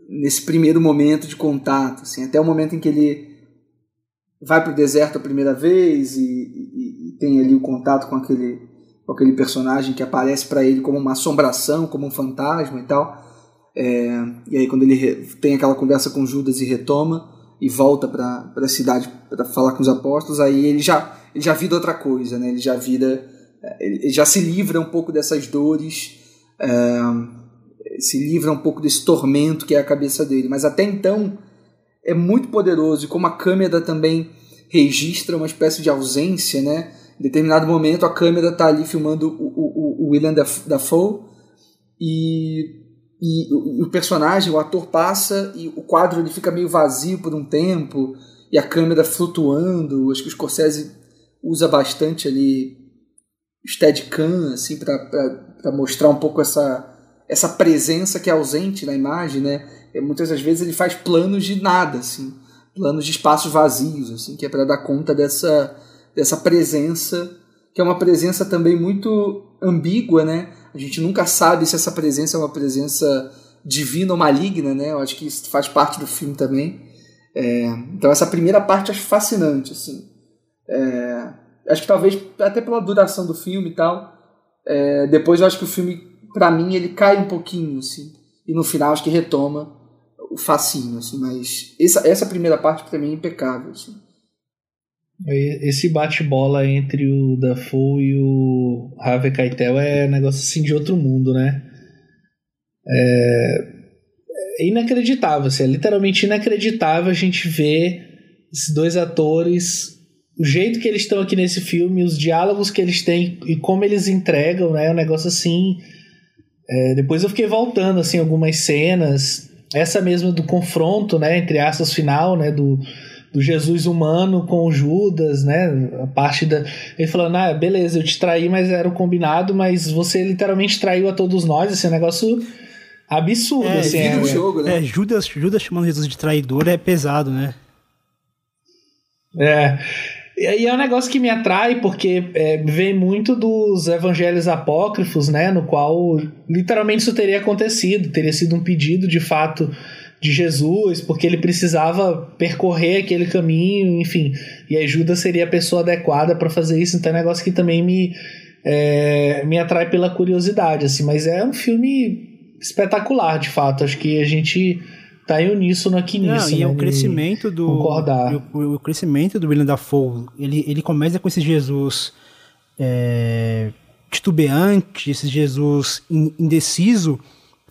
nesse primeiro momento de contato, assim, até o momento em que ele vai para o deserto a primeira vez e, e, e, tem ali o contato com aquele, com aquele personagem que aparece para ele como uma assombração, como um fantasma e tal. É, e aí quando ele tem aquela conversa com Judas e retoma e volta para a cidade para falar com os apóstolos, aí ele já ele já vira outra coisa, né? Ele já vira ele já se livra um pouco dessas dores, é, se livra um pouco desse tormento que é a cabeça dele. Mas até então é muito poderoso e como a câmera também registra uma espécie de ausência, né? Em determinado momento a câmera está ali filmando o, o, o William Dafoe e, e o, o, personagem, o ator passa e o quadro ele fica meio vazio por um tempo e a câmera flutuando. Acho que o Scorsese usa bastante ali Steadicam assim para mostrar um pouco essa essa presença que é ausente na imagem, né? E muitas das vezes ele faz planos de nada, assim, planos de espaços vazios, assim, que é para dar conta dessa dessa presença, que é uma presença também muito ambígua, né? A gente nunca sabe se essa presença é uma presença divina ou maligna, né? Eu acho que isso faz parte do filme também. É, então essa primeira parte acho fascinante, assim. É, acho que talvez até pela duração do filme e tal. É, depois eu acho que o filme para mim, ele cai um pouquinho, assim. E no final, acho que retoma o facinho, assim. Mas essa, essa primeira parte, para mim, é impecável, assim. Esse bate-bola entre o Dafoe e o Harvey Keitel é um negócio assim de outro mundo, né? É, é inacreditável, assim, é literalmente inacreditável a gente ver esses dois atores, o jeito que eles estão aqui nesse filme, os diálogos que eles têm e como eles entregam, né? É um negócio assim é, depois eu fiquei voltando, assim, algumas cenas. Essa mesma do confronto, né, entre aspas, final, né, do, do Jesus humano com o Judas, né, a parte da... Ele falando, ah, beleza, eu te traí, mas era o combinado, mas você literalmente traiu a todos nós, esse assim, negócio absurdo, é, assim. É, jogo, né? é, Judas, Judas chamando Jesus de traidor é pesado, né? É... E é um negócio que me atrai porque é, vem muito dos evangelhos apócrifos, né? No qual literalmente isso teria acontecido, teria sido um pedido de fato de Jesus, porque ele precisava percorrer aquele caminho, enfim. E a Judas seria a pessoa adequada para fazer isso. Então é um negócio que também me, é, me atrai pela curiosidade, assim. Mas é um filme espetacular, de fato. Acho que a gente tá em uníssono aqui nisso. Não, e né? o crescimento do. Concordar. O, o, crescimento do William Dafoe, ele, ele começa com esse Jesus é, titubeante, esse Jesus indeciso,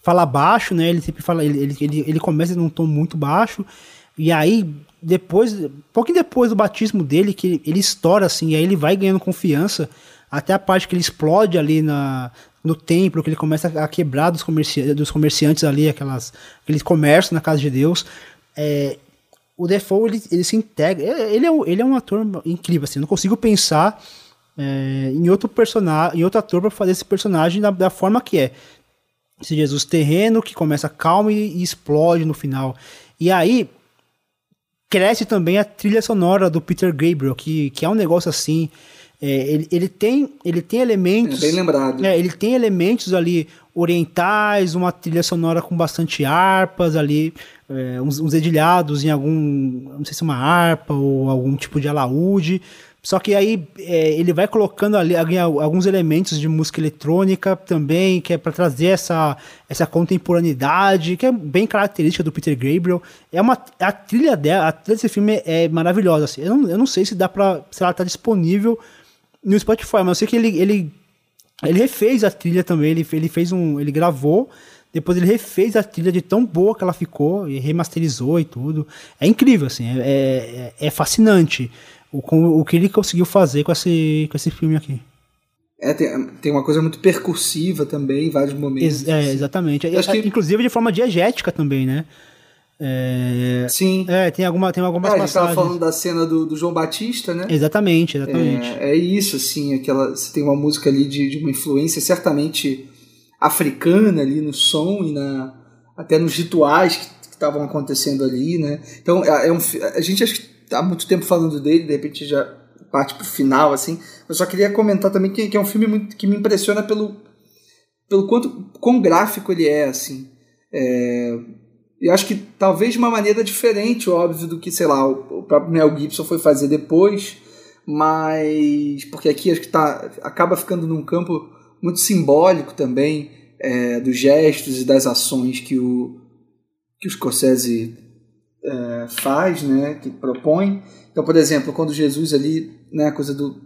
fala baixo, né? Ele sempre fala, ele, ele, ele, começa num tom muito baixo, e aí depois, pouquinho depois do batismo dele, que ele, ele estoura assim, e aí ele vai ganhando confiança, até a parte que ele explode ali na, no templo, que ele começa a quebrar dos, comerci dos comerciantes ali, aquelas, aqueles comércios na casa de Deus. É, o Defoe, ele, ele se integra. Ele é, ele é um ator incrível, assim. Eu não consigo pensar é, em outro personagem, em outro ator para fazer esse personagem da, da, forma que é. Esse Jesus terreno que começa calmo e, explode no final. E aí cresce também a trilha sonora do Peter Gabriel, que, que é um negócio assim é, ele, ele, tem, ele tem elementos. É bem lembrado. É, ele tem elementos ali orientais, uma trilha sonora com bastante harpas ali, é, uns, uns, edilhados em algum. Não sei se é uma harpa ou algum tipo de alaúde. Só que aí é, ele vai colocando ali alguns elementos de música eletrônica também, que é para trazer essa, essa contemporaneidade, que é bem característica do Peter Gabriel. É uma, a trilha dela, a trilha desse filme é maravilhosa. Assim. Eu, não, eu não sei se dá para se ela tá disponível no Spotify, mas eu sei que ele, ele, ele refez a trilha também, ele, ele fez um. ele gravou, depois ele refez a trilha de tão boa que ela ficou, e remasterizou e tudo. É incrível, assim, é, é, é fascinante o, o que ele conseguiu fazer com esse, com esse filme aqui. É, tem, tem uma coisa muito percussiva também, em vários momentos. É, exatamente. É, que... Inclusive de forma diegética também, né? É... Sim. É, tem, alguma, tem algumas é, passagens. A gente tava falando da cena do, do João Batista, né? Exatamente, exatamente. É, é isso, assim, aquela, você tem uma música ali de, de uma influência certamente africana ali no som e na, até nos rituais que estavam acontecendo ali, né? Então é, é um, a gente acho que há muito tempo falando dele, de repente já parte pro final assim. Eu só queria comentar também que, que é um filme muito, que me impressiona pelo pelo quanto quão gráfico ele é assim. É, eu acho que talvez de uma maneira diferente, óbvio, do que, sei lá, o, próprio Mel Gibson foi fazer depois, mas porque aqui acho que tá, acaba ficando num campo muito simbólico também é, dos gestos e das ações que o, que o Scorsese é, faz, né, que propõe. Então, por exemplo, quando Jesus ali, né, a coisa do,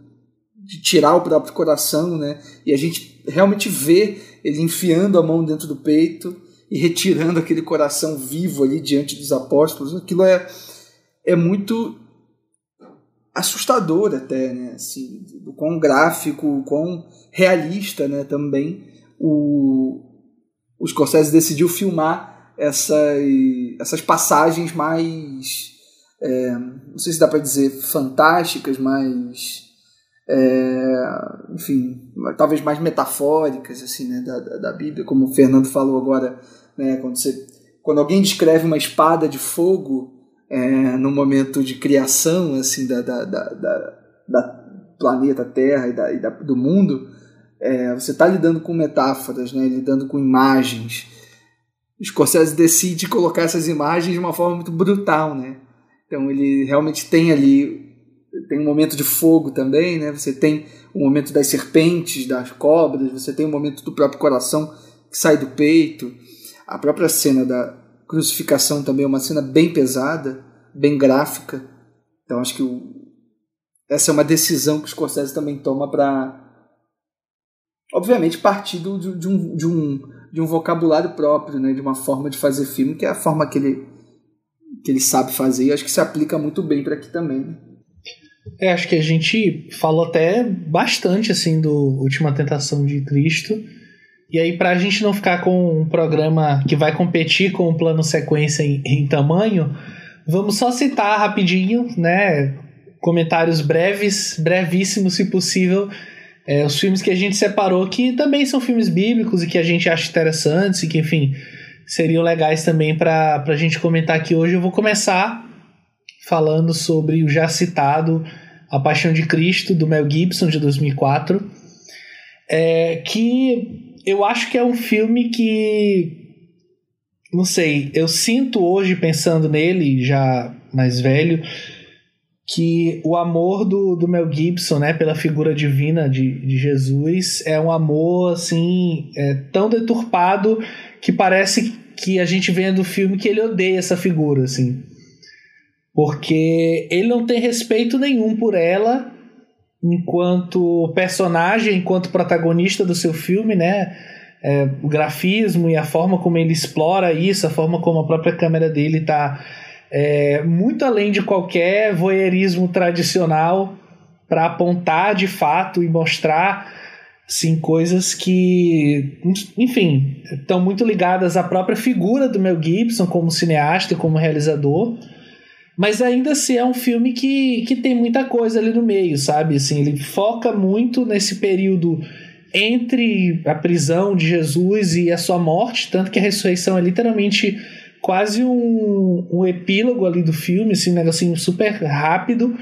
de tirar o próprio coração, né, e a gente realmente vê ele enfiando a mão dentro do peito e retirando aquele coração vivo ali diante dos apóstolos, aquilo é, é muito assustador até, né? Assim, do quão gráfico, o quão realista, né? Também o, o Scorsese decidiu filmar essas, essas passagens mais, é, não sei se dá para dizer fantásticas, mas é, enfim, talvez mais metafóricas assim, né, da, da, Bíblia, como o Fernando falou agora né? Quando, você, quando alguém descreve uma espada de fogo é, no momento de criação assim da, da, da, da, da planeta Terra e, da, e da, do mundo, é, você está lidando com metáforas, né? lidando com imagens. Scorsese decide colocar essas imagens de uma forma muito brutal, né? Então ele realmente tem ali tem um momento de fogo também, né? Você tem o momento das serpentes, das cobras, você tem o momento do próprio coração que sai do peito. A própria cena da crucificação também é uma cena bem pesada, bem gráfica. Então acho que o, essa é uma decisão que o Scorsese também toma para, obviamente, partir de, um, de, um, de um vocabulário próprio, né, de uma forma de fazer filme, que é a forma que ele, que ele sabe fazer e acho que se aplica muito bem para aqui também. Né? É, acho que a gente falou até bastante assim do Última Tentação de Cristo. E aí, para a gente não ficar com um programa que vai competir com o plano sequência em, em tamanho, vamos só citar rapidinho, né? Comentários breves, brevíssimos, se possível, é, os filmes que a gente separou, que também são filmes bíblicos e que a gente acha interessantes e que, enfim, seriam legais também para a gente comentar aqui hoje. Eu vou começar falando sobre o já citado A Paixão de Cristo, do Mel Gibson, de 2004, é, que eu acho que é um filme que. Não sei, eu sinto hoje, pensando nele, já mais velho, que o amor do, do Mel Gibson, né, pela figura divina de, de Jesus, é um amor, assim, é tão deturpado que parece que a gente vê do filme que ele odeia essa figura, assim. Porque ele não tem respeito nenhum por ela, enquanto personagem, enquanto protagonista do seu filme, né? É, o grafismo e a forma como ele explora isso, a forma como a própria câmera dele está é, muito além de qualquer voyeurismo tradicional para apontar de fato e mostrar sim coisas que, enfim, estão muito ligadas à própria figura do Mel Gibson como cineasta e como realizador mas ainda assim é um filme que, que tem muita coisa ali no meio, sabe? Assim, ele foca muito nesse período entre a prisão de Jesus e a sua morte, tanto que a ressurreição é literalmente quase um, um epílogo ali do filme, assim, um negocinho super rápido.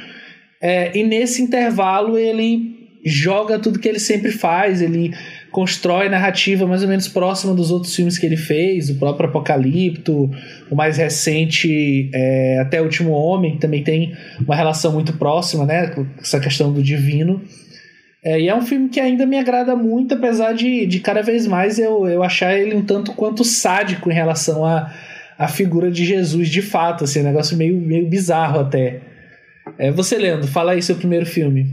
É, e nesse intervalo ele joga tudo que ele sempre faz, ele constrói narrativa mais ou menos próxima dos outros filmes que ele fez, o próprio Apocalipto, o mais recente é, Até o Último Homem, que também tem uma relação muito próxima, né, com essa questão do divino. É, e é um filme que ainda me agrada muito, apesar de, de cada vez mais eu, eu achar ele um tanto quanto sádico em relação a, a figura de Jesus de fato, assim, um negócio meio, meio bizarro até. É, você, Leandro, fala aí seu primeiro filme.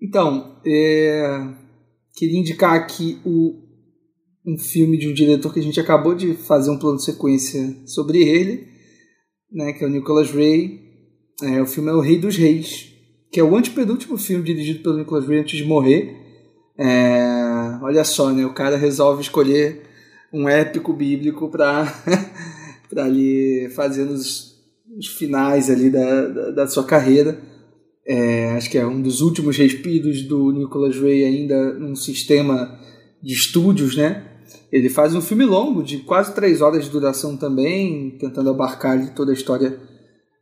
Então, é queria indicar aqui o, um filme de um diretor que a gente acabou de fazer um plano de sequência sobre ele, né, que é o Nicholas Ray. É, o filme é O Rei dos Reis, que é o antepenúltimo filme dirigido pelo Nicholas Ray antes de morrer. É, olha só, né, o cara resolve escolher um épico bíblico para <laughs> ali fazer nos, nos finais ali da, da, da sua carreira. É, acho que é um dos últimos respiros do Nicholas Ray ainda num sistema de estúdios, né? ele faz um filme longo, de quase três horas de duração também, tentando abarcar toda a história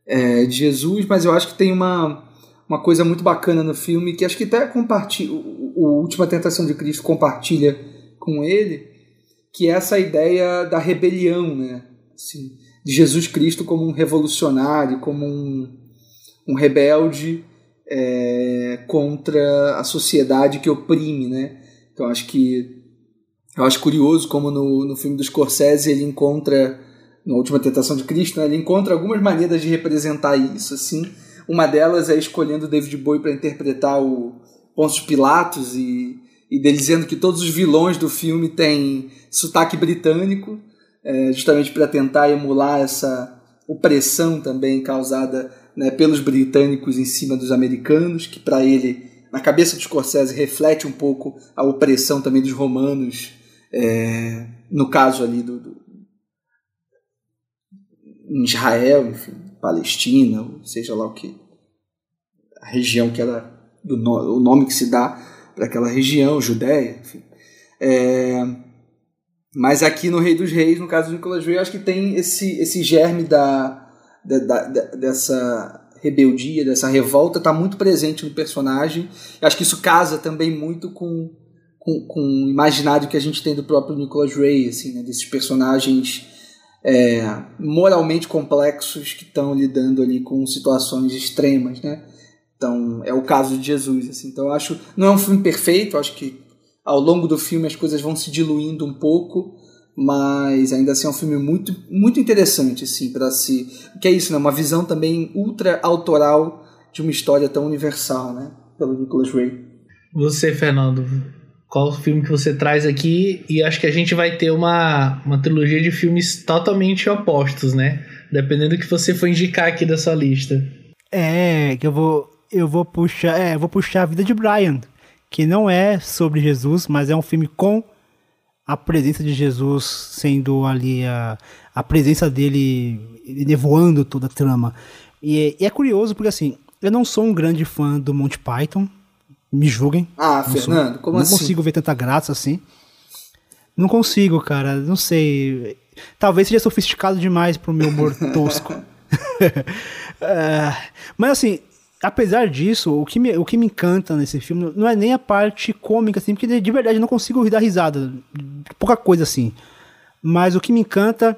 é, de Jesus, mas eu acho que tem uma, uma coisa muito bacana no filme que acho que até compartilha, o, o Última Tentação de Cristo compartilha com ele, que é essa ideia da rebelião, né? Assim, de Jesus Cristo como um revolucionário, como um, um rebelde é, contra a sociedade que oprime, né? Então acho que eu acho curioso como no, no filme dos Scorsese ele encontra na última tentação de Cristo, né, ele encontra algumas maneiras de representar isso, assim. Uma delas é escolhendo David Bowie para interpretar o Pôncio Pilatos e, e dizendo que todos os vilões do filme têm sotaque britânico, é, justamente para tentar emular essa opressão também causada né, pelos britânicos em cima dos americanos, que para ele, na cabeça dos Scorsese, reflete um pouco a opressão também dos romanos, é, no caso ali do, do Israel, enfim, Palestina, seja lá o que a região que ela do o nome que se dá para aquela região, Judéia, enfim. É, mas aqui no Rei dos Reis, no caso do Nicolas Ray, acho que tem esse esse germe da, da, da dessa rebeldia, dessa revolta, está muito presente no personagem. Eu acho que isso casa também muito com, com, com o imaginário que a gente tem do próprio Nicolas Ray, assim, né, desses personagens é, moralmente complexos que estão lidando ali com situações extremas, né? Então, é o caso de Jesus, assim. Então, eu acho, não é um filme perfeito, acho que ao longo do filme as coisas vão se diluindo um pouco, mas ainda assim é um filme muito muito interessante assim para se, que é isso, né? Uma visão também ultra autoral de uma história tão universal, né? Pelo Nicholas Ray. Você, Fernando, qual o filme que você traz aqui e acho que a gente vai ter uma, uma trilogia de filmes totalmente opostos, né? Dependendo do que você for indicar aqui da sua lista. É, que eu vou eu vou puxar, é, eu vou puxar a vida de Brian, que não é sobre Jesus, mas é um filme com a presença de Jesus sendo ali a, a presença dele nevoando toda a trama. E, e é curioso porque assim, eu não sou um grande fã do Monty Python, me julguem. Ah, Fernando, sou, como não assim? Não consigo ver tanta graça assim. Não consigo, cara. Não sei. Talvez seja sofisticado demais pro meu humor tosco. uh, <laughs> <laughs> mas assim, apesar disso, o que, me, o que me encanta nesse filme não é nem a parte cômica, assim, porque de verdade eu não consigo dar risada. Pouca coisa assim. Mas o que me encanta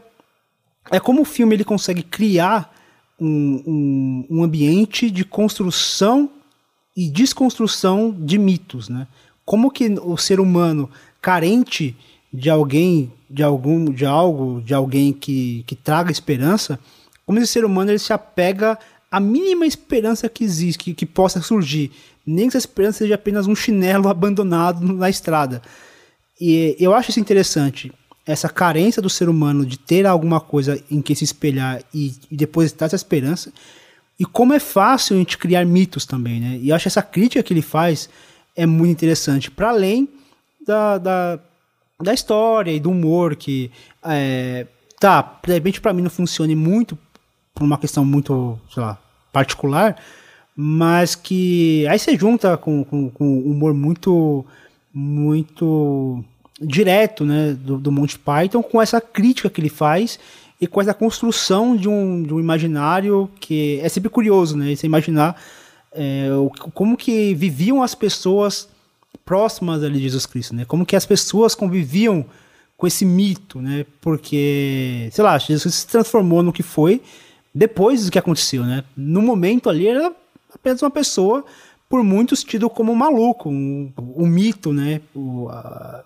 é como o filme ele consegue criar um, um, um ambiente de construção e desconstrução de mitos, né? Como que o ser humano carente de alguém, de algum, de algo, de alguém que, que traga esperança, como esse ser humano ele se apega à mínima esperança que existe, que, que possa surgir, nem que essa esperança seja apenas um chinelo <laughs> abandonado na estrada. E eu acho isso interessante, essa carência do ser humano de ter alguma coisa em que se espelhar e, e depositar essa esperança e como é fácil a gente criar mitos também, né? E eu acho essa crítica que ele faz é muito interessante, para além da, da, da, história e do humor que, é, tá, de repente para mim não funcione muito, por uma questão muito, sei lá, particular, mas que aí você junta com, com, com humor muito, muito direto, né, do, do Monty Python, com essa crítica que ele faz e com essa construção de um, de um imaginário que é sempre curioso, né? Você imaginar é, como que viviam as pessoas próximas ali de Jesus Cristo, né? Como que as pessoas conviviam com esse mito, né? Porque, sei lá, Jesus se transformou no que foi depois do que aconteceu, né? No momento ali era apenas uma pessoa por muitos tido como um maluco, um, um mito, né? O, a,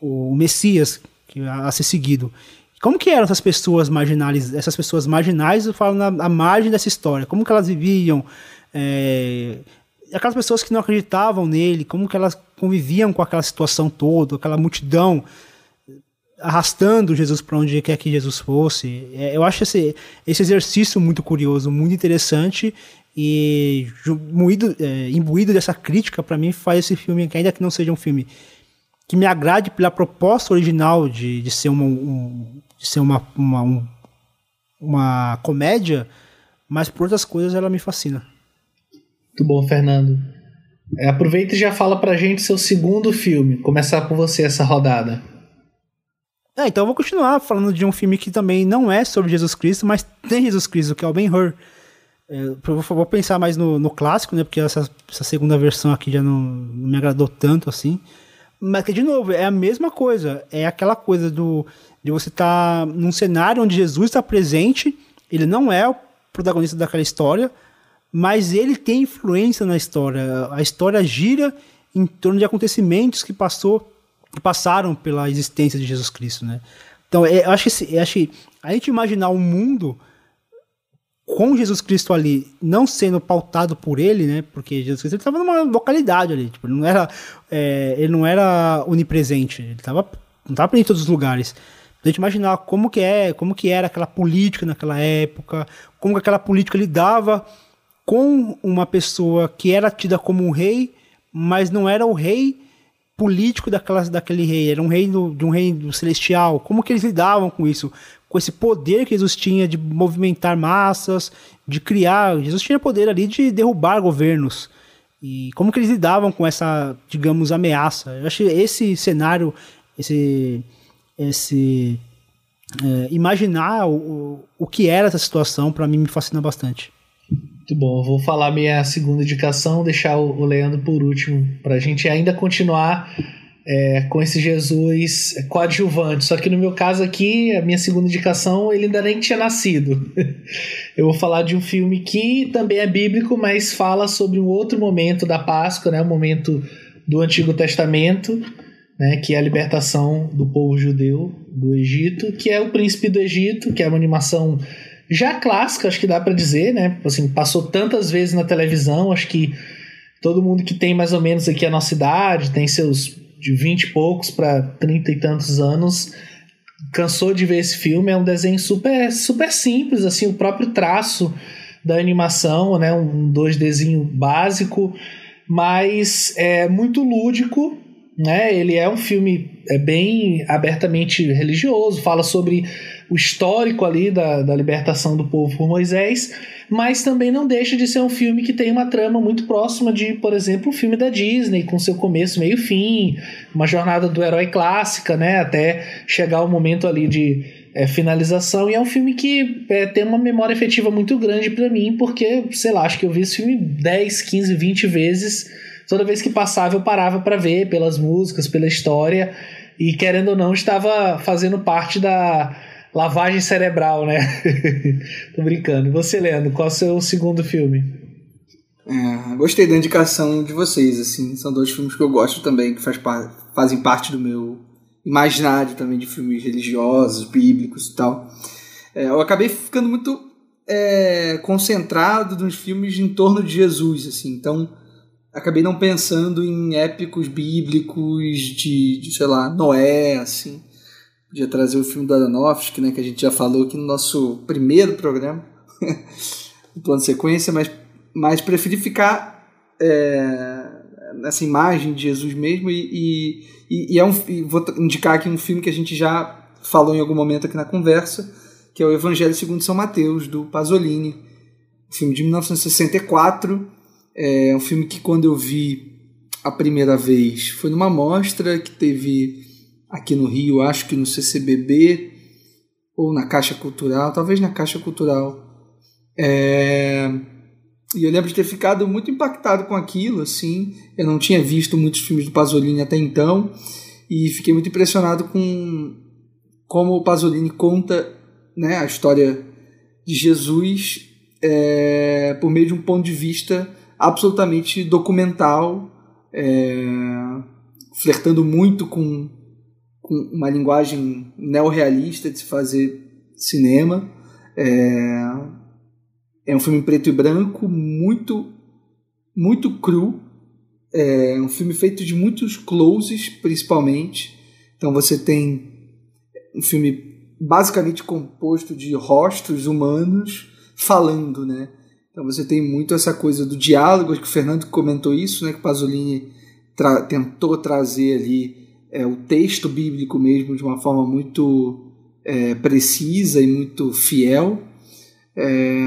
o Messias que a, a ser seguido. Como que eram essas pessoas marginais, essas pessoas marginais, eu falo na, na margem dessa história, como que elas viviam, é, aquelas pessoas que não acreditavam nele, como que elas conviviam com aquela situação toda, aquela multidão arrastando Jesus para onde quer que Jesus fosse. É, eu acho esse, esse exercício muito curioso, muito interessante e moído, é, imbuído dessa crítica, para mim, faz esse filme, ainda que não seja um filme que me agrade pela proposta original de, de ser uma, um, de ser uma, uma, um, uma comédia, mas por outras coisas ela me fascina. Muito bom, Fernando. É, aproveita e já fala pra gente seu segundo filme. Começar com você essa rodada. É, então eu vou continuar falando de um filme que também não é sobre Jesus Cristo, mas tem Jesus Cristo, que é o Ben-Hur. É, eu vou pensar mais no, no, clássico, né? Porque essa, essa segunda versão aqui já não, não, me agradou tanto assim. Mas que, de novo, é a mesma coisa. É aquela coisa do de você estar tá num cenário onde Jesus está presente, ele não é o protagonista daquela história, mas ele tem influência na história. A história gira em torno de acontecimentos que passou que passaram pela existência de Jesus Cristo, né? Então, é, eu acho que, eu acho que a gente imaginar um mundo com Jesus Cristo ali, não sendo pautado por ele, né? Porque Jesus Cristo estava numa localidade ali, tipo, ele não era, é, ele não era onipresente, ele estava não estava em todos os lugares. A gente imaginar como que é, como que era aquela política naquela época, como que aquela política lidava com uma pessoa que era tida como um rei, mas não era o rei político daquela, daquele rei, era um rei do, de um reino celestial. Como que eles lidavam com isso? Com esse poder que Jesus tinha de movimentar massas, de criar. Jesus tinha poder ali de derrubar governos. E como que eles lidavam com essa, digamos, ameaça? Eu acho esse cenário, esse, esse é, imaginar o, o que era essa situação, para mim me fascina bastante. Muito bom, vou falar minha segunda indicação, deixar o Leandro por último, para a gente ainda continuar é, com esse Jesus coadjuvante. Só que no meu caso aqui, a minha segunda indicação, ele ainda nem tinha nascido. <laughs> Eu vou falar de um filme que também é bíblico, mas fala sobre um outro momento da Páscoa, né, o momento do Antigo Testamento, né, que é a libertação do povo judeu do Egito, que é o Príncipe do Egito, que é uma animação já clássica, acho que dá para dizer, né? Assim, passou tantas vezes na televisão, acho que todo mundo que tem mais ou menos aqui a nossa idade, tem seus de 20 e poucos para 30 e tantos anos, cansou de ver esse filme. É um desenho super, super simples, assim, o próprio traço da animação, né? Um 2Dzinho básico, mas é muito lúdico, né? Ele é um filme é bem abertamente religioso, fala sobre o histórico ali da, da libertação do povo por Moisés, mas também não deixa de ser um filme que tem uma trama muito próxima de, por exemplo, o filme da Disney, com seu começo, meio fim, uma jornada do herói clássica, né, até chegar o momento ali de é, finalização, e é um filme que é, tem uma memória efetiva muito grande para mim, porque, sei lá, acho que eu vi esse filme 10, 15, 20 vezes, toda vez que passava eu parava para ver, pelas músicas, pela história, e querendo ou não, estava fazendo parte da lavagem cerebral, né? <laughs> Tô brincando. Você, Leandro, qual é o seu segundo filme? É, gostei da indicação de vocês, assim, são dois filmes que eu gosto também, que faz fazem parte do meu imaginário também de filmes religiosos, bíblicos e tal. É, eu acabei ficando muito é, concentrado nos filmes em torno de Jesus, assim, então acabei não pensando em épicos bíblicos de, de sei lá, Noé, assim. Podia trazer o filme do Aronofsky, né, que a gente já falou aqui no nosso primeiro programa, <laughs> do plano de sequência, mas, mas preferi ficar é, nessa imagem de Jesus mesmo e, e, e é um, e vou indicar aqui um filme que a gente já falou em algum momento aqui na conversa, que é o Evangelho segundo São Mateus, do Pasolini, filme de 1964, é um filme que quando eu vi a primeira vez foi numa mostra que teve aqui no Rio, acho que no CCBB ou na Caixa Cultural, talvez na Caixa Cultural. É... E eu lembro de ter ficado muito impactado com aquilo, assim. Eu não tinha visto muitos filmes do Pasolini até então e fiquei muito impressionado com como o Pasolini conta né, a história de Jesus é, por meio de um ponto de vista absolutamente documental, é, flertando muito com com uma linguagem neorrealista de se fazer cinema. É, é um filme preto e branco, muito, muito cru. É um filme feito de muitos closes, principalmente. Então você tem um filme basicamente composto de rostos humanos falando, né? Então você tem muito essa coisa do diálogo, acho que o Fernando comentou isso, né? Que Pasolini tra tentou trazer ali é, o texto bíblico mesmo de uma forma muito é, precisa e muito fiel, é,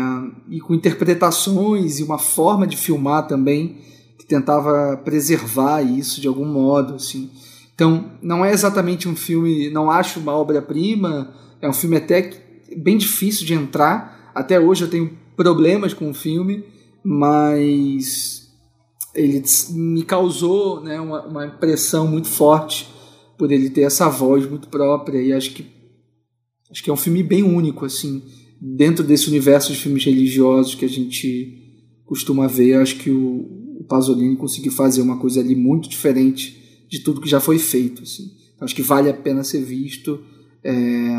e com interpretações e uma forma de filmar também que tentava preservar isso de algum modo. Assim. Então, não é exatamente um filme, não acho uma obra-prima, é um filme até bem difícil de entrar. Até hoje eu tenho problemas com o filme, mas ele me causou né, uma, uma impressão muito forte por ele ter essa voz muito própria e acho que acho que é um filme bem único assim dentro desse universo de filmes religiosos que a gente costuma ver acho que o, o Pasolini conseguiu fazer uma coisa ali muito diferente de tudo que já foi feito assim. Acho que vale a pena ser visto é,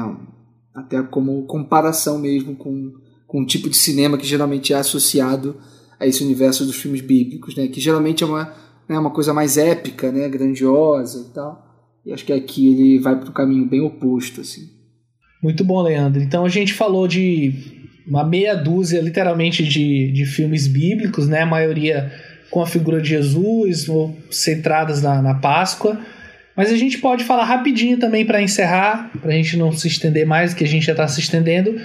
até como comparação mesmo com, com o tipo de cinema que geralmente é associado a esse universo dos filmes bíblicos né que geralmente é uma né, uma coisa mais épica né grandiosa e tal e acho que aqui ele vai para um caminho bem oposto, assim. Muito bom, Leandro. Então a gente falou de uma meia dúzia, literalmente, de, de filmes bíblicos, né? A maioria com a figura de Jesus, ou centradas na, na Páscoa. Mas a gente pode falar rapidinho também para encerrar, para a gente não se estender mais, que a gente já está se estendendo.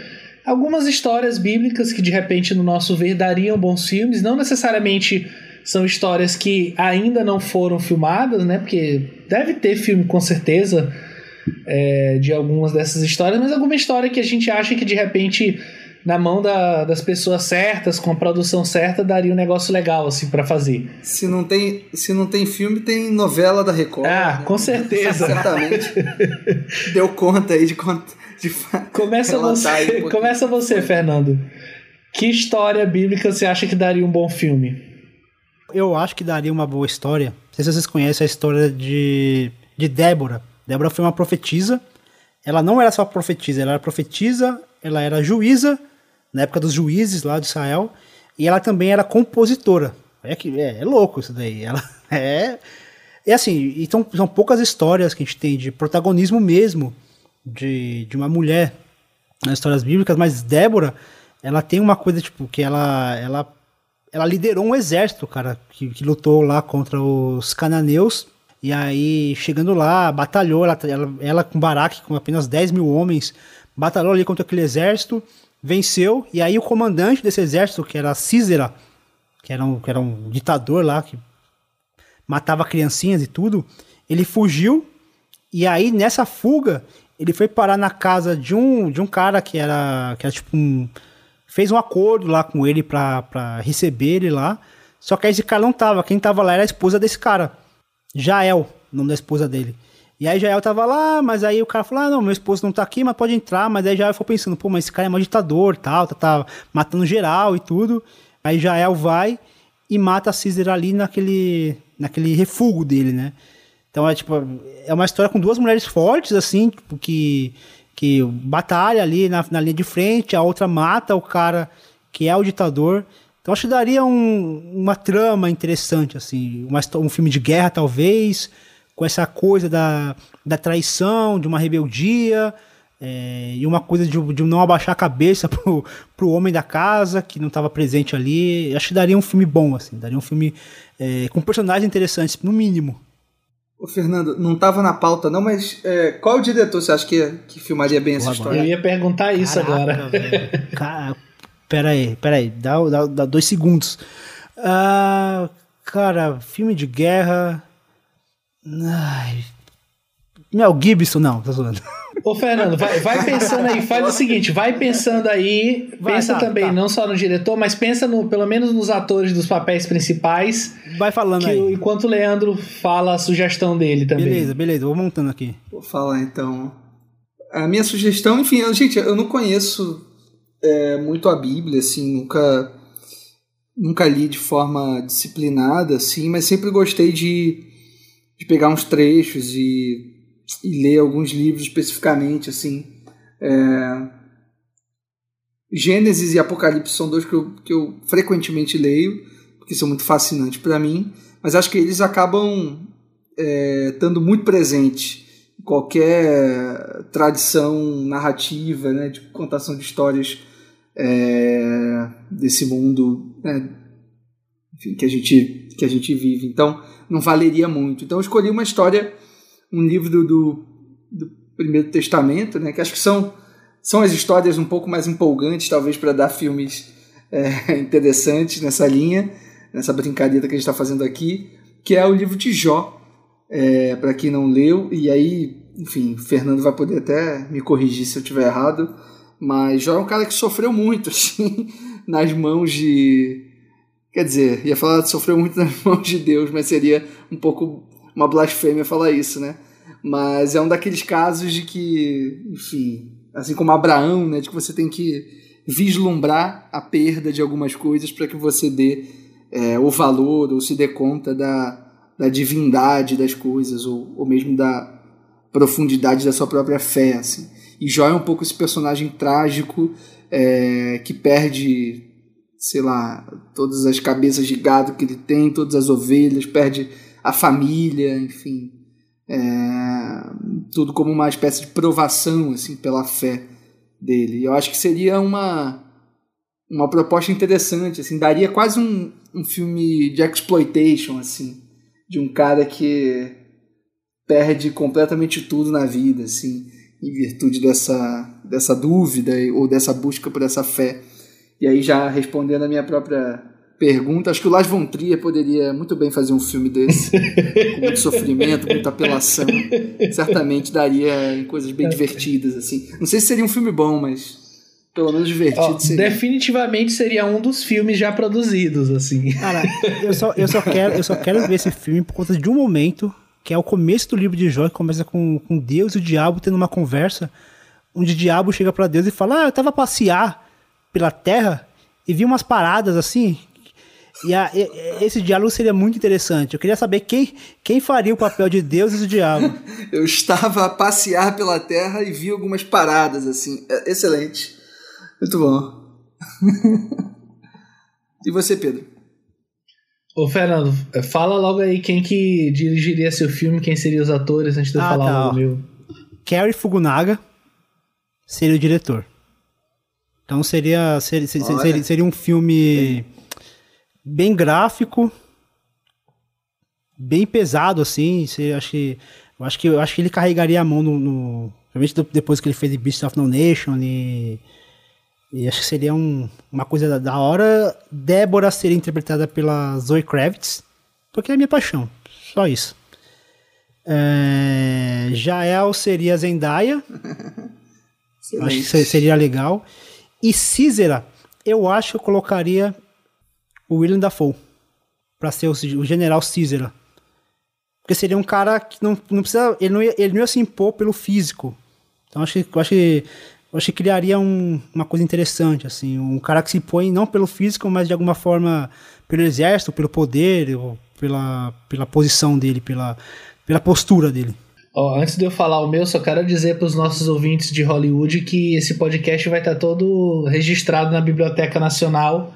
Algumas histórias bíblicas que de repente, no nosso ver, dariam bons filmes, não necessariamente são histórias que ainda não foram filmadas, né? Porque deve ter filme com certeza é, de algumas dessas histórias, mas alguma história que a gente acha que de repente na mão da, das pessoas certas, com a produção certa, daria um negócio legal assim para fazer. Se não tem, se não tem filme, tem novela da Record. Ah, né? com certeza. Certamente. <laughs> Deu conta aí de quanto de Começa você, um começa você, Fernando. Que história bíblica você acha que daria um bom filme? Eu acho que daria uma boa história. Não sei se vocês conhecem a história de, de Débora. Débora foi uma profetisa. Ela não era só profetisa, ela era profetisa, ela era juíza, na época dos juízes lá de Israel, e ela também era compositora. É, que, é, é louco isso daí. Ela <laughs> é. E assim, então, são poucas histórias que a gente tem de protagonismo mesmo de, de uma mulher nas histórias bíblicas, mas Débora, ela tem uma coisa, tipo, que ela, ela ela liderou um exército, cara, que, que lutou lá contra os cananeus. E aí, chegando lá, batalhou, ela, ela, ela com Baraque, com apenas 10 mil homens, batalhou ali contra aquele exército, venceu. E aí, o comandante desse exército, que era Císera, que era um, que era um ditador lá, que matava criancinhas e tudo, ele fugiu. E aí, nessa fuga, ele foi parar na casa de um, de um cara que era, que era tipo um fez um acordo lá com ele pra receber ele lá. Só que esse cara não tava. Quem tava lá era a esposa desse cara. Jael, o nome da esposa dele. E aí Jael tava lá, mas aí o cara falou: ah, não, meu esposo não tá aqui, mas pode entrar. Mas aí Jael foi pensando, pô, mas esse cara é um ditador tal, tá, tá matando geral e tudo. Aí Jael vai e mata a Cícera ali naquele, naquele refúgio dele, né? Então é tipo, é uma história com duas mulheres fortes, assim, tipo, que que batalha ali na, na linha de frente, a outra mata o cara que é o ditador. Então acho que daria um, uma trama interessante, assim, uma, um filme de guerra talvez, com essa coisa da, da traição, de uma rebeldia, é, e uma coisa de, de não abaixar a cabeça <laughs> pro, pro homem da casa, que não estava presente ali. Acho que daria um filme bom, assim, daria um filme é, com personagens interessantes, no mínimo. Ô, Fernando, não estava na pauta não, mas é, qual o diretor você acha que, que filmaria bem essa história? Eu ia perguntar isso Caraca, agora. <laughs> Cara, pera aí, pera aí, dá, dá, dá dois segundos. Uh, cara, filme de guerra... Ai, Mel Gibson, não, tá zoando. Ô, Fernando, vai, vai pensando aí, faz o seguinte, vai pensando aí, vai, pensa tá, também, tá. não só no diretor, mas pensa no, pelo menos nos atores dos papéis principais. Vai falando aí. Enquanto o Leandro fala a sugestão dele também. Beleza, beleza, vou montando aqui. Vou falar então. A minha sugestão, enfim, eu, gente, eu não conheço é, muito a Bíblia, assim, nunca nunca li de forma disciplinada, assim, mas sempre gostei de, de pegar uns trechos e e ler alguns livros especificamente, assim. É... Gênesis e Apocalipse são dois que eu, que eu frequentemente leio, porque são muito fascinantes para mim, mas acho que eles acabam é, estando muito presentes em qualquer tradição narrativa, né, de contação de histórias é, desse mundo né, enfim, que, a gente, que a gente vive. Então, não valeria muito. Então, eu escolhi uma história um livro do, do, Primeiro Testamento, né, que acho que são, são as histórias um pouco mais empolgantes, talvez, para dar filmes é, <laughs> interessantes nessa linha, nessa brincadeira que a gente está fazendo aqui, que é o livro de Jó. é, para quem não leu, e aí, enfim, Fernando vai poder até me corrigir se eu estiver errado, mas Jó é um cara que sofreu muito, <laughs> assim, nas mãos de. Quer dizer, ia falar que sofreu muito nas mãos de Deus, mas seria um pouco uma blasfêmia falar isso, né? Mas é um daqueles casos de que, enfim, assim como Abraão, né, de que você tem que vislumbrar a perda de algumas coisas para que você dê é, o valor ou se dê conta da, da divindade das coisas, ou, ou mesmo da profundidade da sua própria fé. Assim. E Jó é um pouco esse personagem trágico é, que perde, sei lá, todas as cabeças de gado que ele tem, todas as ovelhas, perde a família, enfim. É, tudo como uma espécie de provação assim pela fé dele. Eu acho que seria uma uma proposta interessante, assim, daria quase um, um filme de exploitation, assim, de um cara que perde completamente tudo na vida, assim, em virtude dessa, dessa dúvida ou dessa busca por essa fé. E aí, já respondendo a minha própria pergunta, acho que o Lars von Trier poderia muito bem fazer um filme desse, com muito sofrimento, muita apelação. Certamente daria em coisas bem divertidas, assim. Não sei se seria um filme bom, mas pelo menos divertido seria. Definitivamente seria um dos filmes já produzidos, assim. Cara, eu só, eu só, quero, eu só quero ver esse filme por conta de um momento, que é o começo do livro de Jó, que começa com, com Deus e o diabo tendo uma conversa, onde o diabo chega para Deus e fala: Ah, eu tava a passear pela terra e vi umas paradas assim. E, a, e esse diálogo seria muito interessante. Eu queria saber quem, quem faria o papel de Deus e do diabo. <laughs> eu estava a passear pela terra e vi algumas paradas assim. É, excelente. Muito bom. <laughs> e você, Pedro? Ô, Fernando, fala logo aí quem que dirigiria seu filme, quem seriam os atores, antes de eu ah, falar tá, o meu. Kerry Fugunaga seria o diretor. Então seria, seria, seria, seria um filme bem gráfico, bem pesado, assim. Você, acho que, eu acho que, eu acho que ele carregaria a mão no, no depois que ele fez Beast of No Nation e e acho que seria um, uma coisa da hora Débora ser interpretada pela Zoe Kravitz, porque é minha paixão. Só isso. É, Jael seria Zendaya. <laughs> acho que seria legal. E Císera, eu acho que eu colocaria o William Dafoe para ser o, o general Císera. Porque seria um cara que não, não precisa. Ele não, ia, ele não ia se impor pelo físico. Então acho que, acho que eu acho que criaria um, uma coisa interessante, assim, um cara que se põe não pelo físico, mas de alguma forma pelo exército, pelo poder, pela, pela posição dele, pela, pela postura dele. Oh, antes de eu falar o meu, só quero dizer para os nossos ouvintes de Hollywood que esse podcast vai estar todo registrado na Biblioteca Nacional.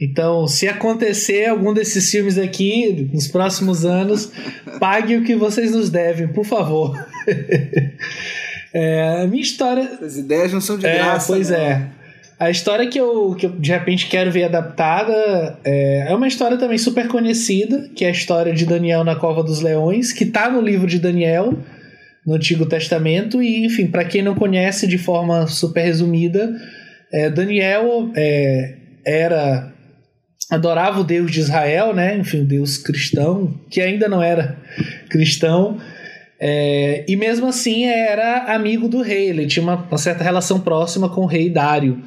Então, se acontecer algum desses filmes aqui nos próximos anos, pague o que vocês nos devem, por favor. <laughs> É, a minha história. As ideias não são de é, graça. Pois né? é. A história que eu, que eu de repente quero ver adaptada é, é uma história também super conhecida, que é a história de Daniel na Cova dos Leões, que está no livro de Daniel, no Antigo Testamento, e enfim, para quem não conhece de forma super resumida, é, Daniel é, era adorava o Deus de Israel, né? Enfim, o Deus cristão, que ainda não era cristão, é, e mesmo assim era amigo do rei, ele tinha uma, uma certa relação próxima com o rei Dário.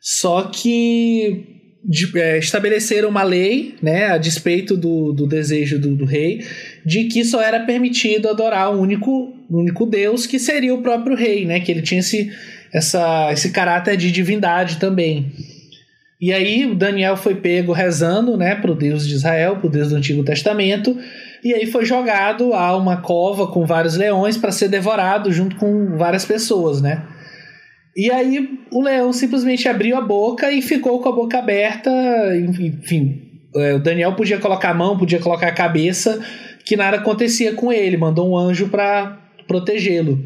Só que de, é, estabeleceram uma lei, né, a despeito do, do desejo do, do, rei, de que só era permitido adorar o único, único Deus, que seria o próprio rei, né, que ele tinha esse, essa, esse caráter de divindade também. E aí o Daniel foi pego rezando, né, para o Deus de Israel, para o Deus do Antigo Testamento, e aí foi jogado a uma cova com vários leões para ser devorado junto com várias pessoas, né? E aí o leão simplesmente abriu a boca e ficou com a boca aberta, enfim, é, o Daniel podia colocar a mão, podia colocar a cabeça, que nada acontecia com ele, mandou um anjo para protegê-lo.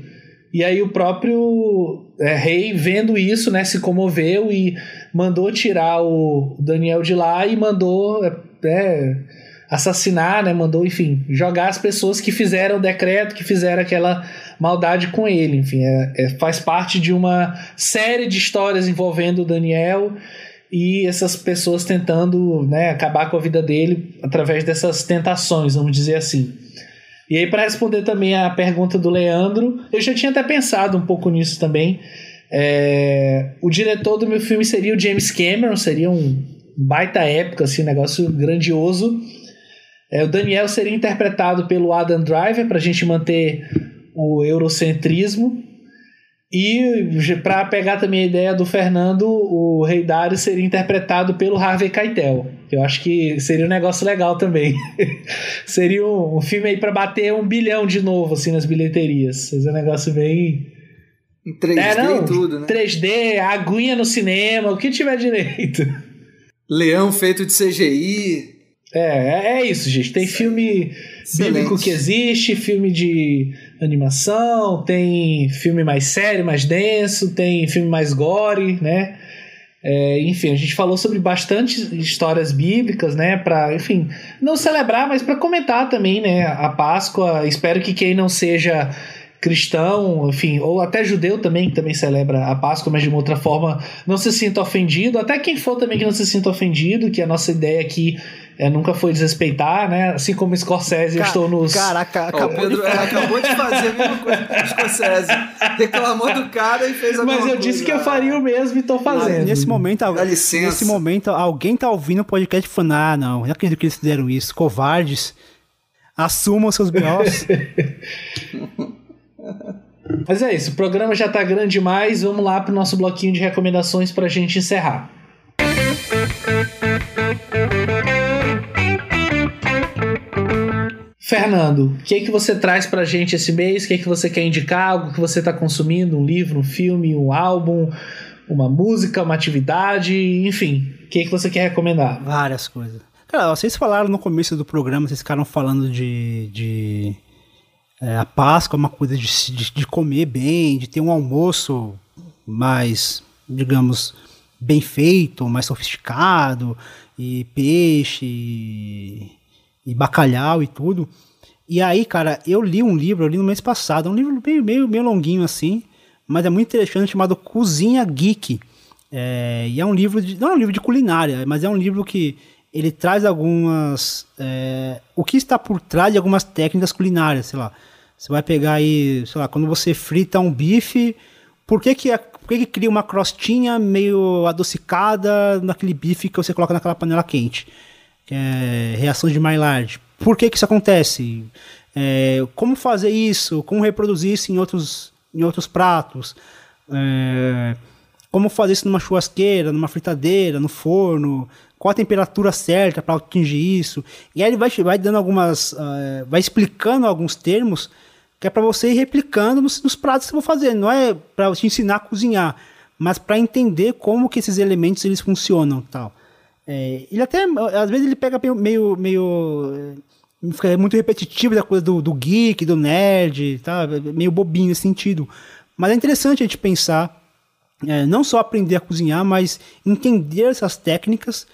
E aí o próprio é, rei, vendo isso, né, se comoveu e mandou tirar o Daniel de lá e mandou é, é assassinar, né? Mandou, enfim, jogar as pessoas que fizeram o decreto, que fizeram aquela maldade com ele. Enfim, é, é, faz parte de uma série de histórias envolvendo o Daniel e essas pessoas tentando né, acabar com a vida dele através dessas tentações, vamos dizer assim. E aí, para responder também a pergunta do Leandro, eu já tinha até pensado um pouco nisso também. É, o diretor do meu filme seria o James Cameron, seria um baita época, assim, um negócio grandioso. É, o Daniel seria interpretado pelo Adam Driver, para a gente manter o eurocentrismo. E para pegar também a ideia do Fernando, o Rei Dario seria interpretado pelo Harvey Keitel. Eu acho que seria um negócio legal também. <laughs> seria um, um, filme aí para bater um bilhão de novo assim nas bilheterias. Seria um negócio bem em 3D é, não, e tudo, né? 3D, aguinha no cinema, o que tiver direito. Leão feito de CGI. É, é, é isso, gente. Tem filme Excelente. bíblico que existe, filme de animação, tem filme mais sério, mais denso, tem filme mais gore, né? É, enfim, a gente falou sobre bastante histórias bíblicas, né? Para, enfim, não celebrar, mas para comentar também, né? A Páscoa. Espero que quem não seja cristão, enfim, ou até judeu também, que também celebra a Páscoa, mas de uma outra forma, não se sinta ofendido. Até quem for também que não se sinta ofendido, que a nossa ideia aqui é, nunca foi desrespeitar, né? Assim como Scorsese, Ca eu estou nos. Caraca, acabou, Pedro, de, é, acabou de fazer a mesma coisa com o Scorsese. Reclamou do cara e fez a Mas eu disse que eu faria o mesmo e estou fazendo. nesse momento, Dá licença. nesse momento, alguém tá ouvindo o podcast e falando: ah, não, não acredito que eles fizeram isso, covardes. Assumam seus B.O.s. <laughs> <laughs> Mas é isso, o programa já tá grande demais. Vamos lá pro nosso bloquinho de recomendações pra gente encerrar. Fernando, o que é que você traz pra gente esse mês? O que é que você quer indicar? Algo que você está consumindo? Um livro, um filme, um álbum, uma música, uma atividade, enfim. O que é que você quer recomendar? Várias coisas. Cara, vocês falaram no começo do programa, vocês ficaram falando de, de é, a Páscoa é uma coisa de, de, de, comer bem, de ter um almoço mais, digamos, bem feito, mais sofisticado, e peixe, e, e bacalhau e tudo. E aí, cara, eu li um livro, eu li no mês passado, um livro meio, meio, meio longuinho assim, mas é muito interessante, chamado Cozinha Geek. É, e é um livro de. Não é um livro de culinária, mas é um livro que ele traz algumas. É, o que está por trás de algumas técnicas culinárias, sei lá. Você vai pegar aí, sei lá, quando você frita um bife, por que que, por que, que cria uma crostinha meio adocicada naquele bife que você coloca naquela panela quente? É, reação de Maillard. Por que que isso acontece? É, como fazer isso? Como reproduzir isso em outros, em outros pratos? É, como fazer isso numa churrasqueira, numa fritadeira, no forno? Qual a temperatura certa para atingir isso? E aí ele vai, vai dando algumas. Uh, vai explicando alguns termos que é para você ir replicando nos, nos, pratos que você for fazer. Não é para te ensinar a cozinhar, mas para entender como que esses elementos eles funcionam, tal. É, ele até às vezes ele pega meio meio, meio é, fica muito repetitivo da coisa do, do geek, do nerd, tá? Meio bobinho nesse sentido. Mas é interessante a gente pensar, é, não só aprender a cozinhar, mas entender essas técnicas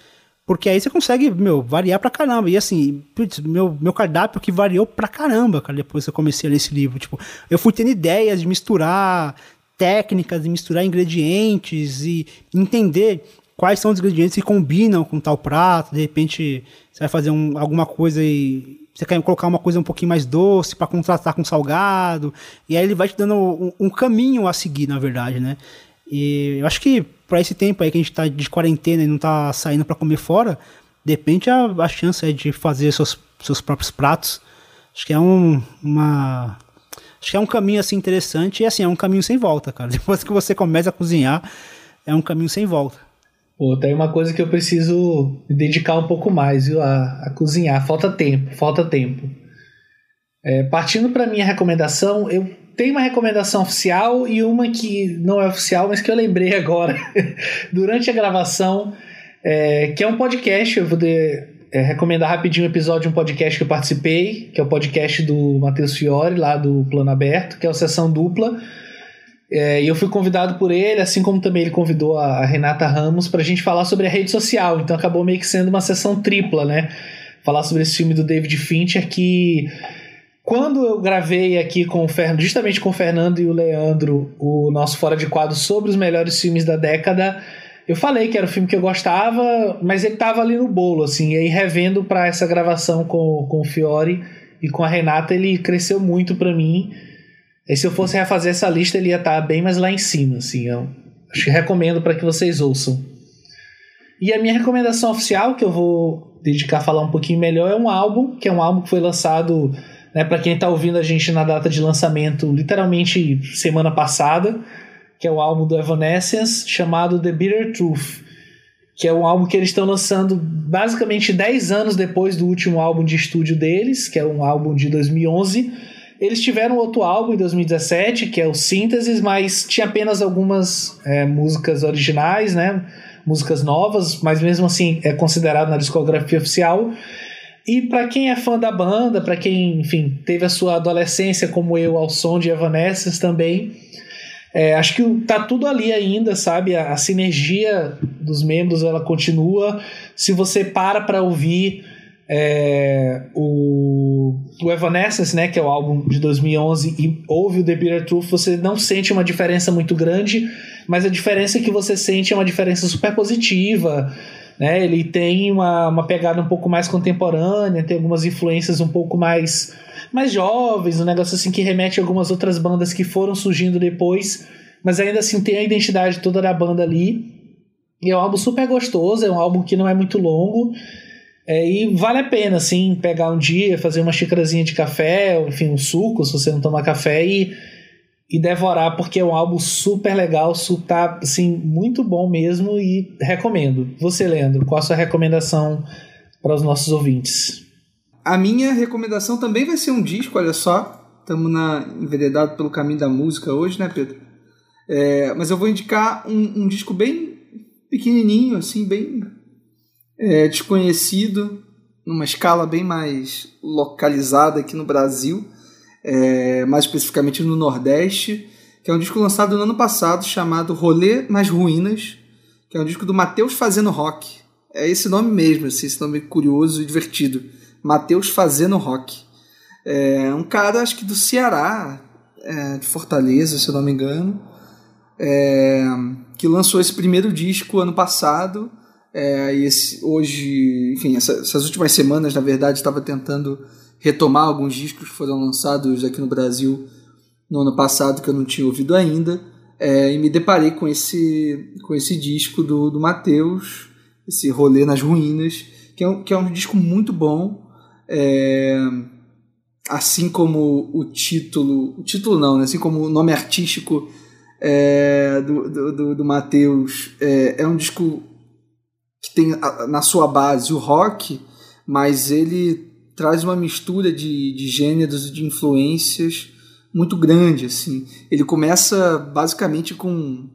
porque aí você consegue, meu, variar pra caramba. E assim, putz, meu, meu cardápio que variou pra caramba, cara, depois que eu comecei a ler esse livro. Tipo, eu fui tendo ideias de misturar técnicas, de misturar ingredientes e entender quais são os ingredientes que combinam com tal prato. De repente, você vai fazer um, alguma coisa e você quer colocar uma coisa um pouquinho mais doce para contrastar com salgado. E aí ele vai te dando um, um caminho a seguir, na verdade, né? E eu acho que para esse tempo aí que a gente tá de quarentena e não tá saindo para comer fora, de repente a, a chance é de fazer seus, seus próprios pratos. Acho que é um, uma. Acho que é um caminho assim interessante e assim, é um caminho sem volta, cara. <laughs> Depois que você começa a cozinhar, é um caminho sem volta. Pô, tem uma coisa que eu preciso me dedicar um pouco mais, viu? A, a cozinhar. Falta tempo, falta tempo. É, partindo para minha recomendação, eu tem uma recomendação oficial e uma que não é oficial, mas que eu lembrei agora <laughs> durante a gravação, é, que é um podcast. Eu vou de, é, recomendar rapidinho um episódio de um podcast que eu participei, que é o podcast do Matheus Fiore, lá do Plano Aberto, que é o Sessão Dupla. É, e eu fui convidado por ele, assim como também ele convidou a, a Renata Ramos, para a gente falar sobre a rede social. Então acabou meio que sendo uma sessão tripla, né? Falar sobre esse filme do David Fincher que quando eu gravei aqui com justamente com o Fernando e o Leandro, o nosso Fora de Quadro sobre os melhores filmes da década, eu falei que era o filme que eu gostava, mas ele tava ali no bolo, assim, e aí revendo para essa gravação com, com o Fiore, e com a Renata ele cresceu muito para mim. E se eu fosse refazer essa lista, ele ia estar tá bem mais lá em cima, assim. Eu acho que recomendo para que vocês ouçam. E a minha recomendação oficial, que eu vou dedicar a falar um pouquinho melhor, é um álbum, que é um álbum que foi lançado, né, para quem está ouvindo a gente na data de lançamento, literalmente semana passada, que é o álbum do Evanescence, chamado The Bitter Truth, que é um álbum que eles estão lançando basicamente 10 anos depois do último álbum de estúdio deles, que é um álbum de 2011. Eles tiveram outro álbum em 2017, que é o Synthesis, mas tinha apenas algumas é, músicas originais, né? músicas novas, mas mesmo assim é considerado na discografia oficial. E para quem é fã da banda, para quem, enfim, teve a sua adolescência como eu ao som de Evanescence também, é, acho que tá tudo ali ainda, sabe? A, a, sinergia dos membros ela continua. Se você para para ouvir é, o, o Evanescence, né, que é o álbum de 2011, e ouve o The Bitter Truth, você não sente uma diferença muito grande mas a diferença que você sente é uma diferença super positiva. Né? Ele tem uma, uma pegada um pouco mais contemporânea, tem algumas influências um pouco mais, mais jovens, um negócio assim que remete a algumas outras bandas que foram surgindo depois, mas ainda assim tem a identidade toda da banda ali. E é um álbum super gostoso, é um álbum que não é muito longo. É, e vale a pena, assim, pegar um dia, fazer uma xícarazinha de café, ou, enfim, um suco, se você não tomar café, e e devorar, porque é um álbum super legal, tá assim, muito bom mesmo e recomendo. Você, Leandro, qual a sua recomendação para os nossos ouvintes? A minha recomendação também vai ser um disco, olha só. Estamos na enveredado pelo caminho da música hoje, né, Pedro? É, mas eu vou indicar um, um, disco bem pequenininho, assim, bem é, desconhecido, numa escala bem mais localizada aqui no Brasil é, mais especificamente no Nordeste, que é um disco lançado no ano passado chamado Rolê nas Ruínas, que é um disco do Matheus Fazendo Rock. É esse nome mesmo, assim, esse nome curioso e divertido. Matheus Fazendo Rock. É um cara, acho que do Ceará, é, de Fortaleza, se eu não me engano, é, que lançou esse primeiro disco ano passado. É, e esse, hoje, enfim, essa, essas últimas semanas, na verdade, estava tentando retomar alguns discos que foram lançados aqui no Brasil no ano passado que eu não tinha ouvido ainda. É, e me deparei com esse, com esse disco do, do Matheus, esse Rolê nas Ruínas, que é um, que é um disco muito bom. É, assim como o título, o título não, né? assim como o nome artístico é, do, do, do, do Matheus, é, é um disco que tem na sua base o rock, mas ele traz uma mistura de, de gêneros e de influências muito grande, assim. Ele começa basicamente com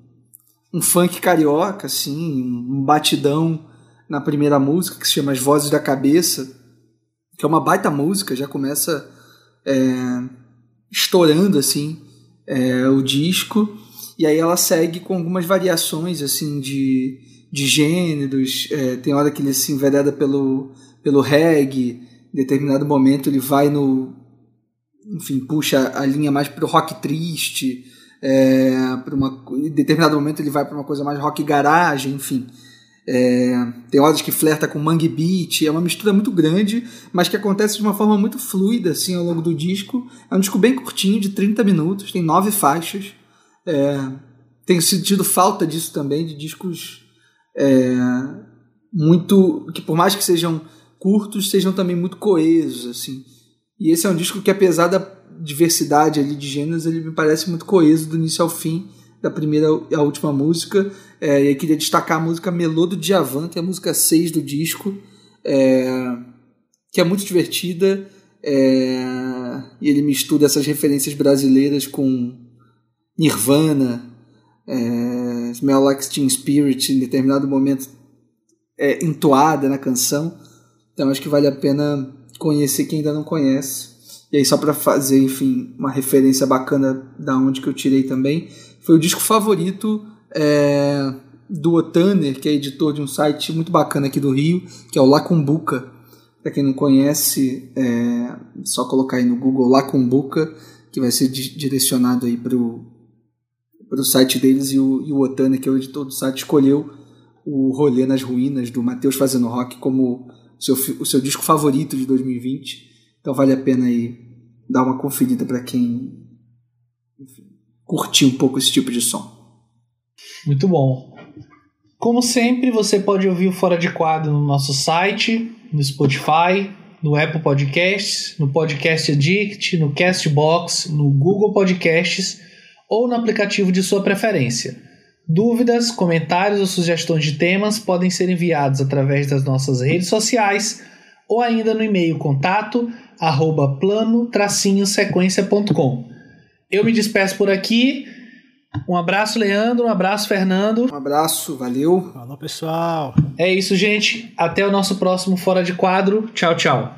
um funk carioca, assim, um batidão na primeira música que se chama As Vozes da Cabeça, que é uma baita música, já começa é, estourando assim é, o disco e aí ela segue com algumas variações assim de, de gêneros, é, tem hora que ele se envereda pelo pelo reggae, determinado momento ele vai no. Enfim, puxa a linha mais pro rock triste. É, uma, em determinado momento ele vai para uma coisa mais rock garagem, enfim. É, tem horas que flerta com mangue beat, é uma mistura muito grande, mas que acontece de uma forma muito fluida assim ao longo do disco. É um disco bem curtinho, de 30 minutos, tem nove faixas. É, tenho sentido falta disso também, de discos é, muito. que por mais que sejam curtos sejam também muito coesos, assim. E esse é um disco que, apesar da diversidade ali de gêneros, ele me parece muito coeso do início ao fim, da primeira à última música. É, e eu queria destacar a música Melô do Djavan, que é a música 6 do disco, é, que é muito divertida. É, e ele mistura essas referências brasileiras com Nirvana, é, Smell Like Teen Spirit, em determinado momento é, entoada na canção. Então acho que vale a pena conhecer quem ainda não conhece. E aí só para fazer, enfim, uma referência bacana da onde que eu tirei também, foi o disco favorito é, do Otaner, que é editor de um site muito bacana aqui do Rio, que é o Lacumbuca. Para quem não conhece, é só colocar aí no Google Lacumbuca, que vai ser direcionado aí pro pro site deles e o, e o que é o editor do site, escolheu o Rolê nas Ruínas do Matheus Fazendo Rock como seu, o seu disco favorito de 2020. Então vale a pena aí dar uma conferida para quem enfim, curtir um pouco esse tipo de som. Muito bom. Como sempre, você pode ouvir o Fora de Quadro no nosso site, no Spotify, no Apple Podcasts, no Podcast Addict, no Castbox, no Google Podcasts ou no aplicativo de sua preferência. Dúvidas, comentários ou sugestões de temas podem ser enviados através das nossas redes sociais ou ainda no e-mail contato arroba plano-sequência.com. Eu me despeço por aqui. Um abraço, Leandro. Um abraço, Fernando. Um abraço, valeu. Falou, pessoal. É isso, gente. Até o nosso próximo Fora de Quadro. Tchau, tchau.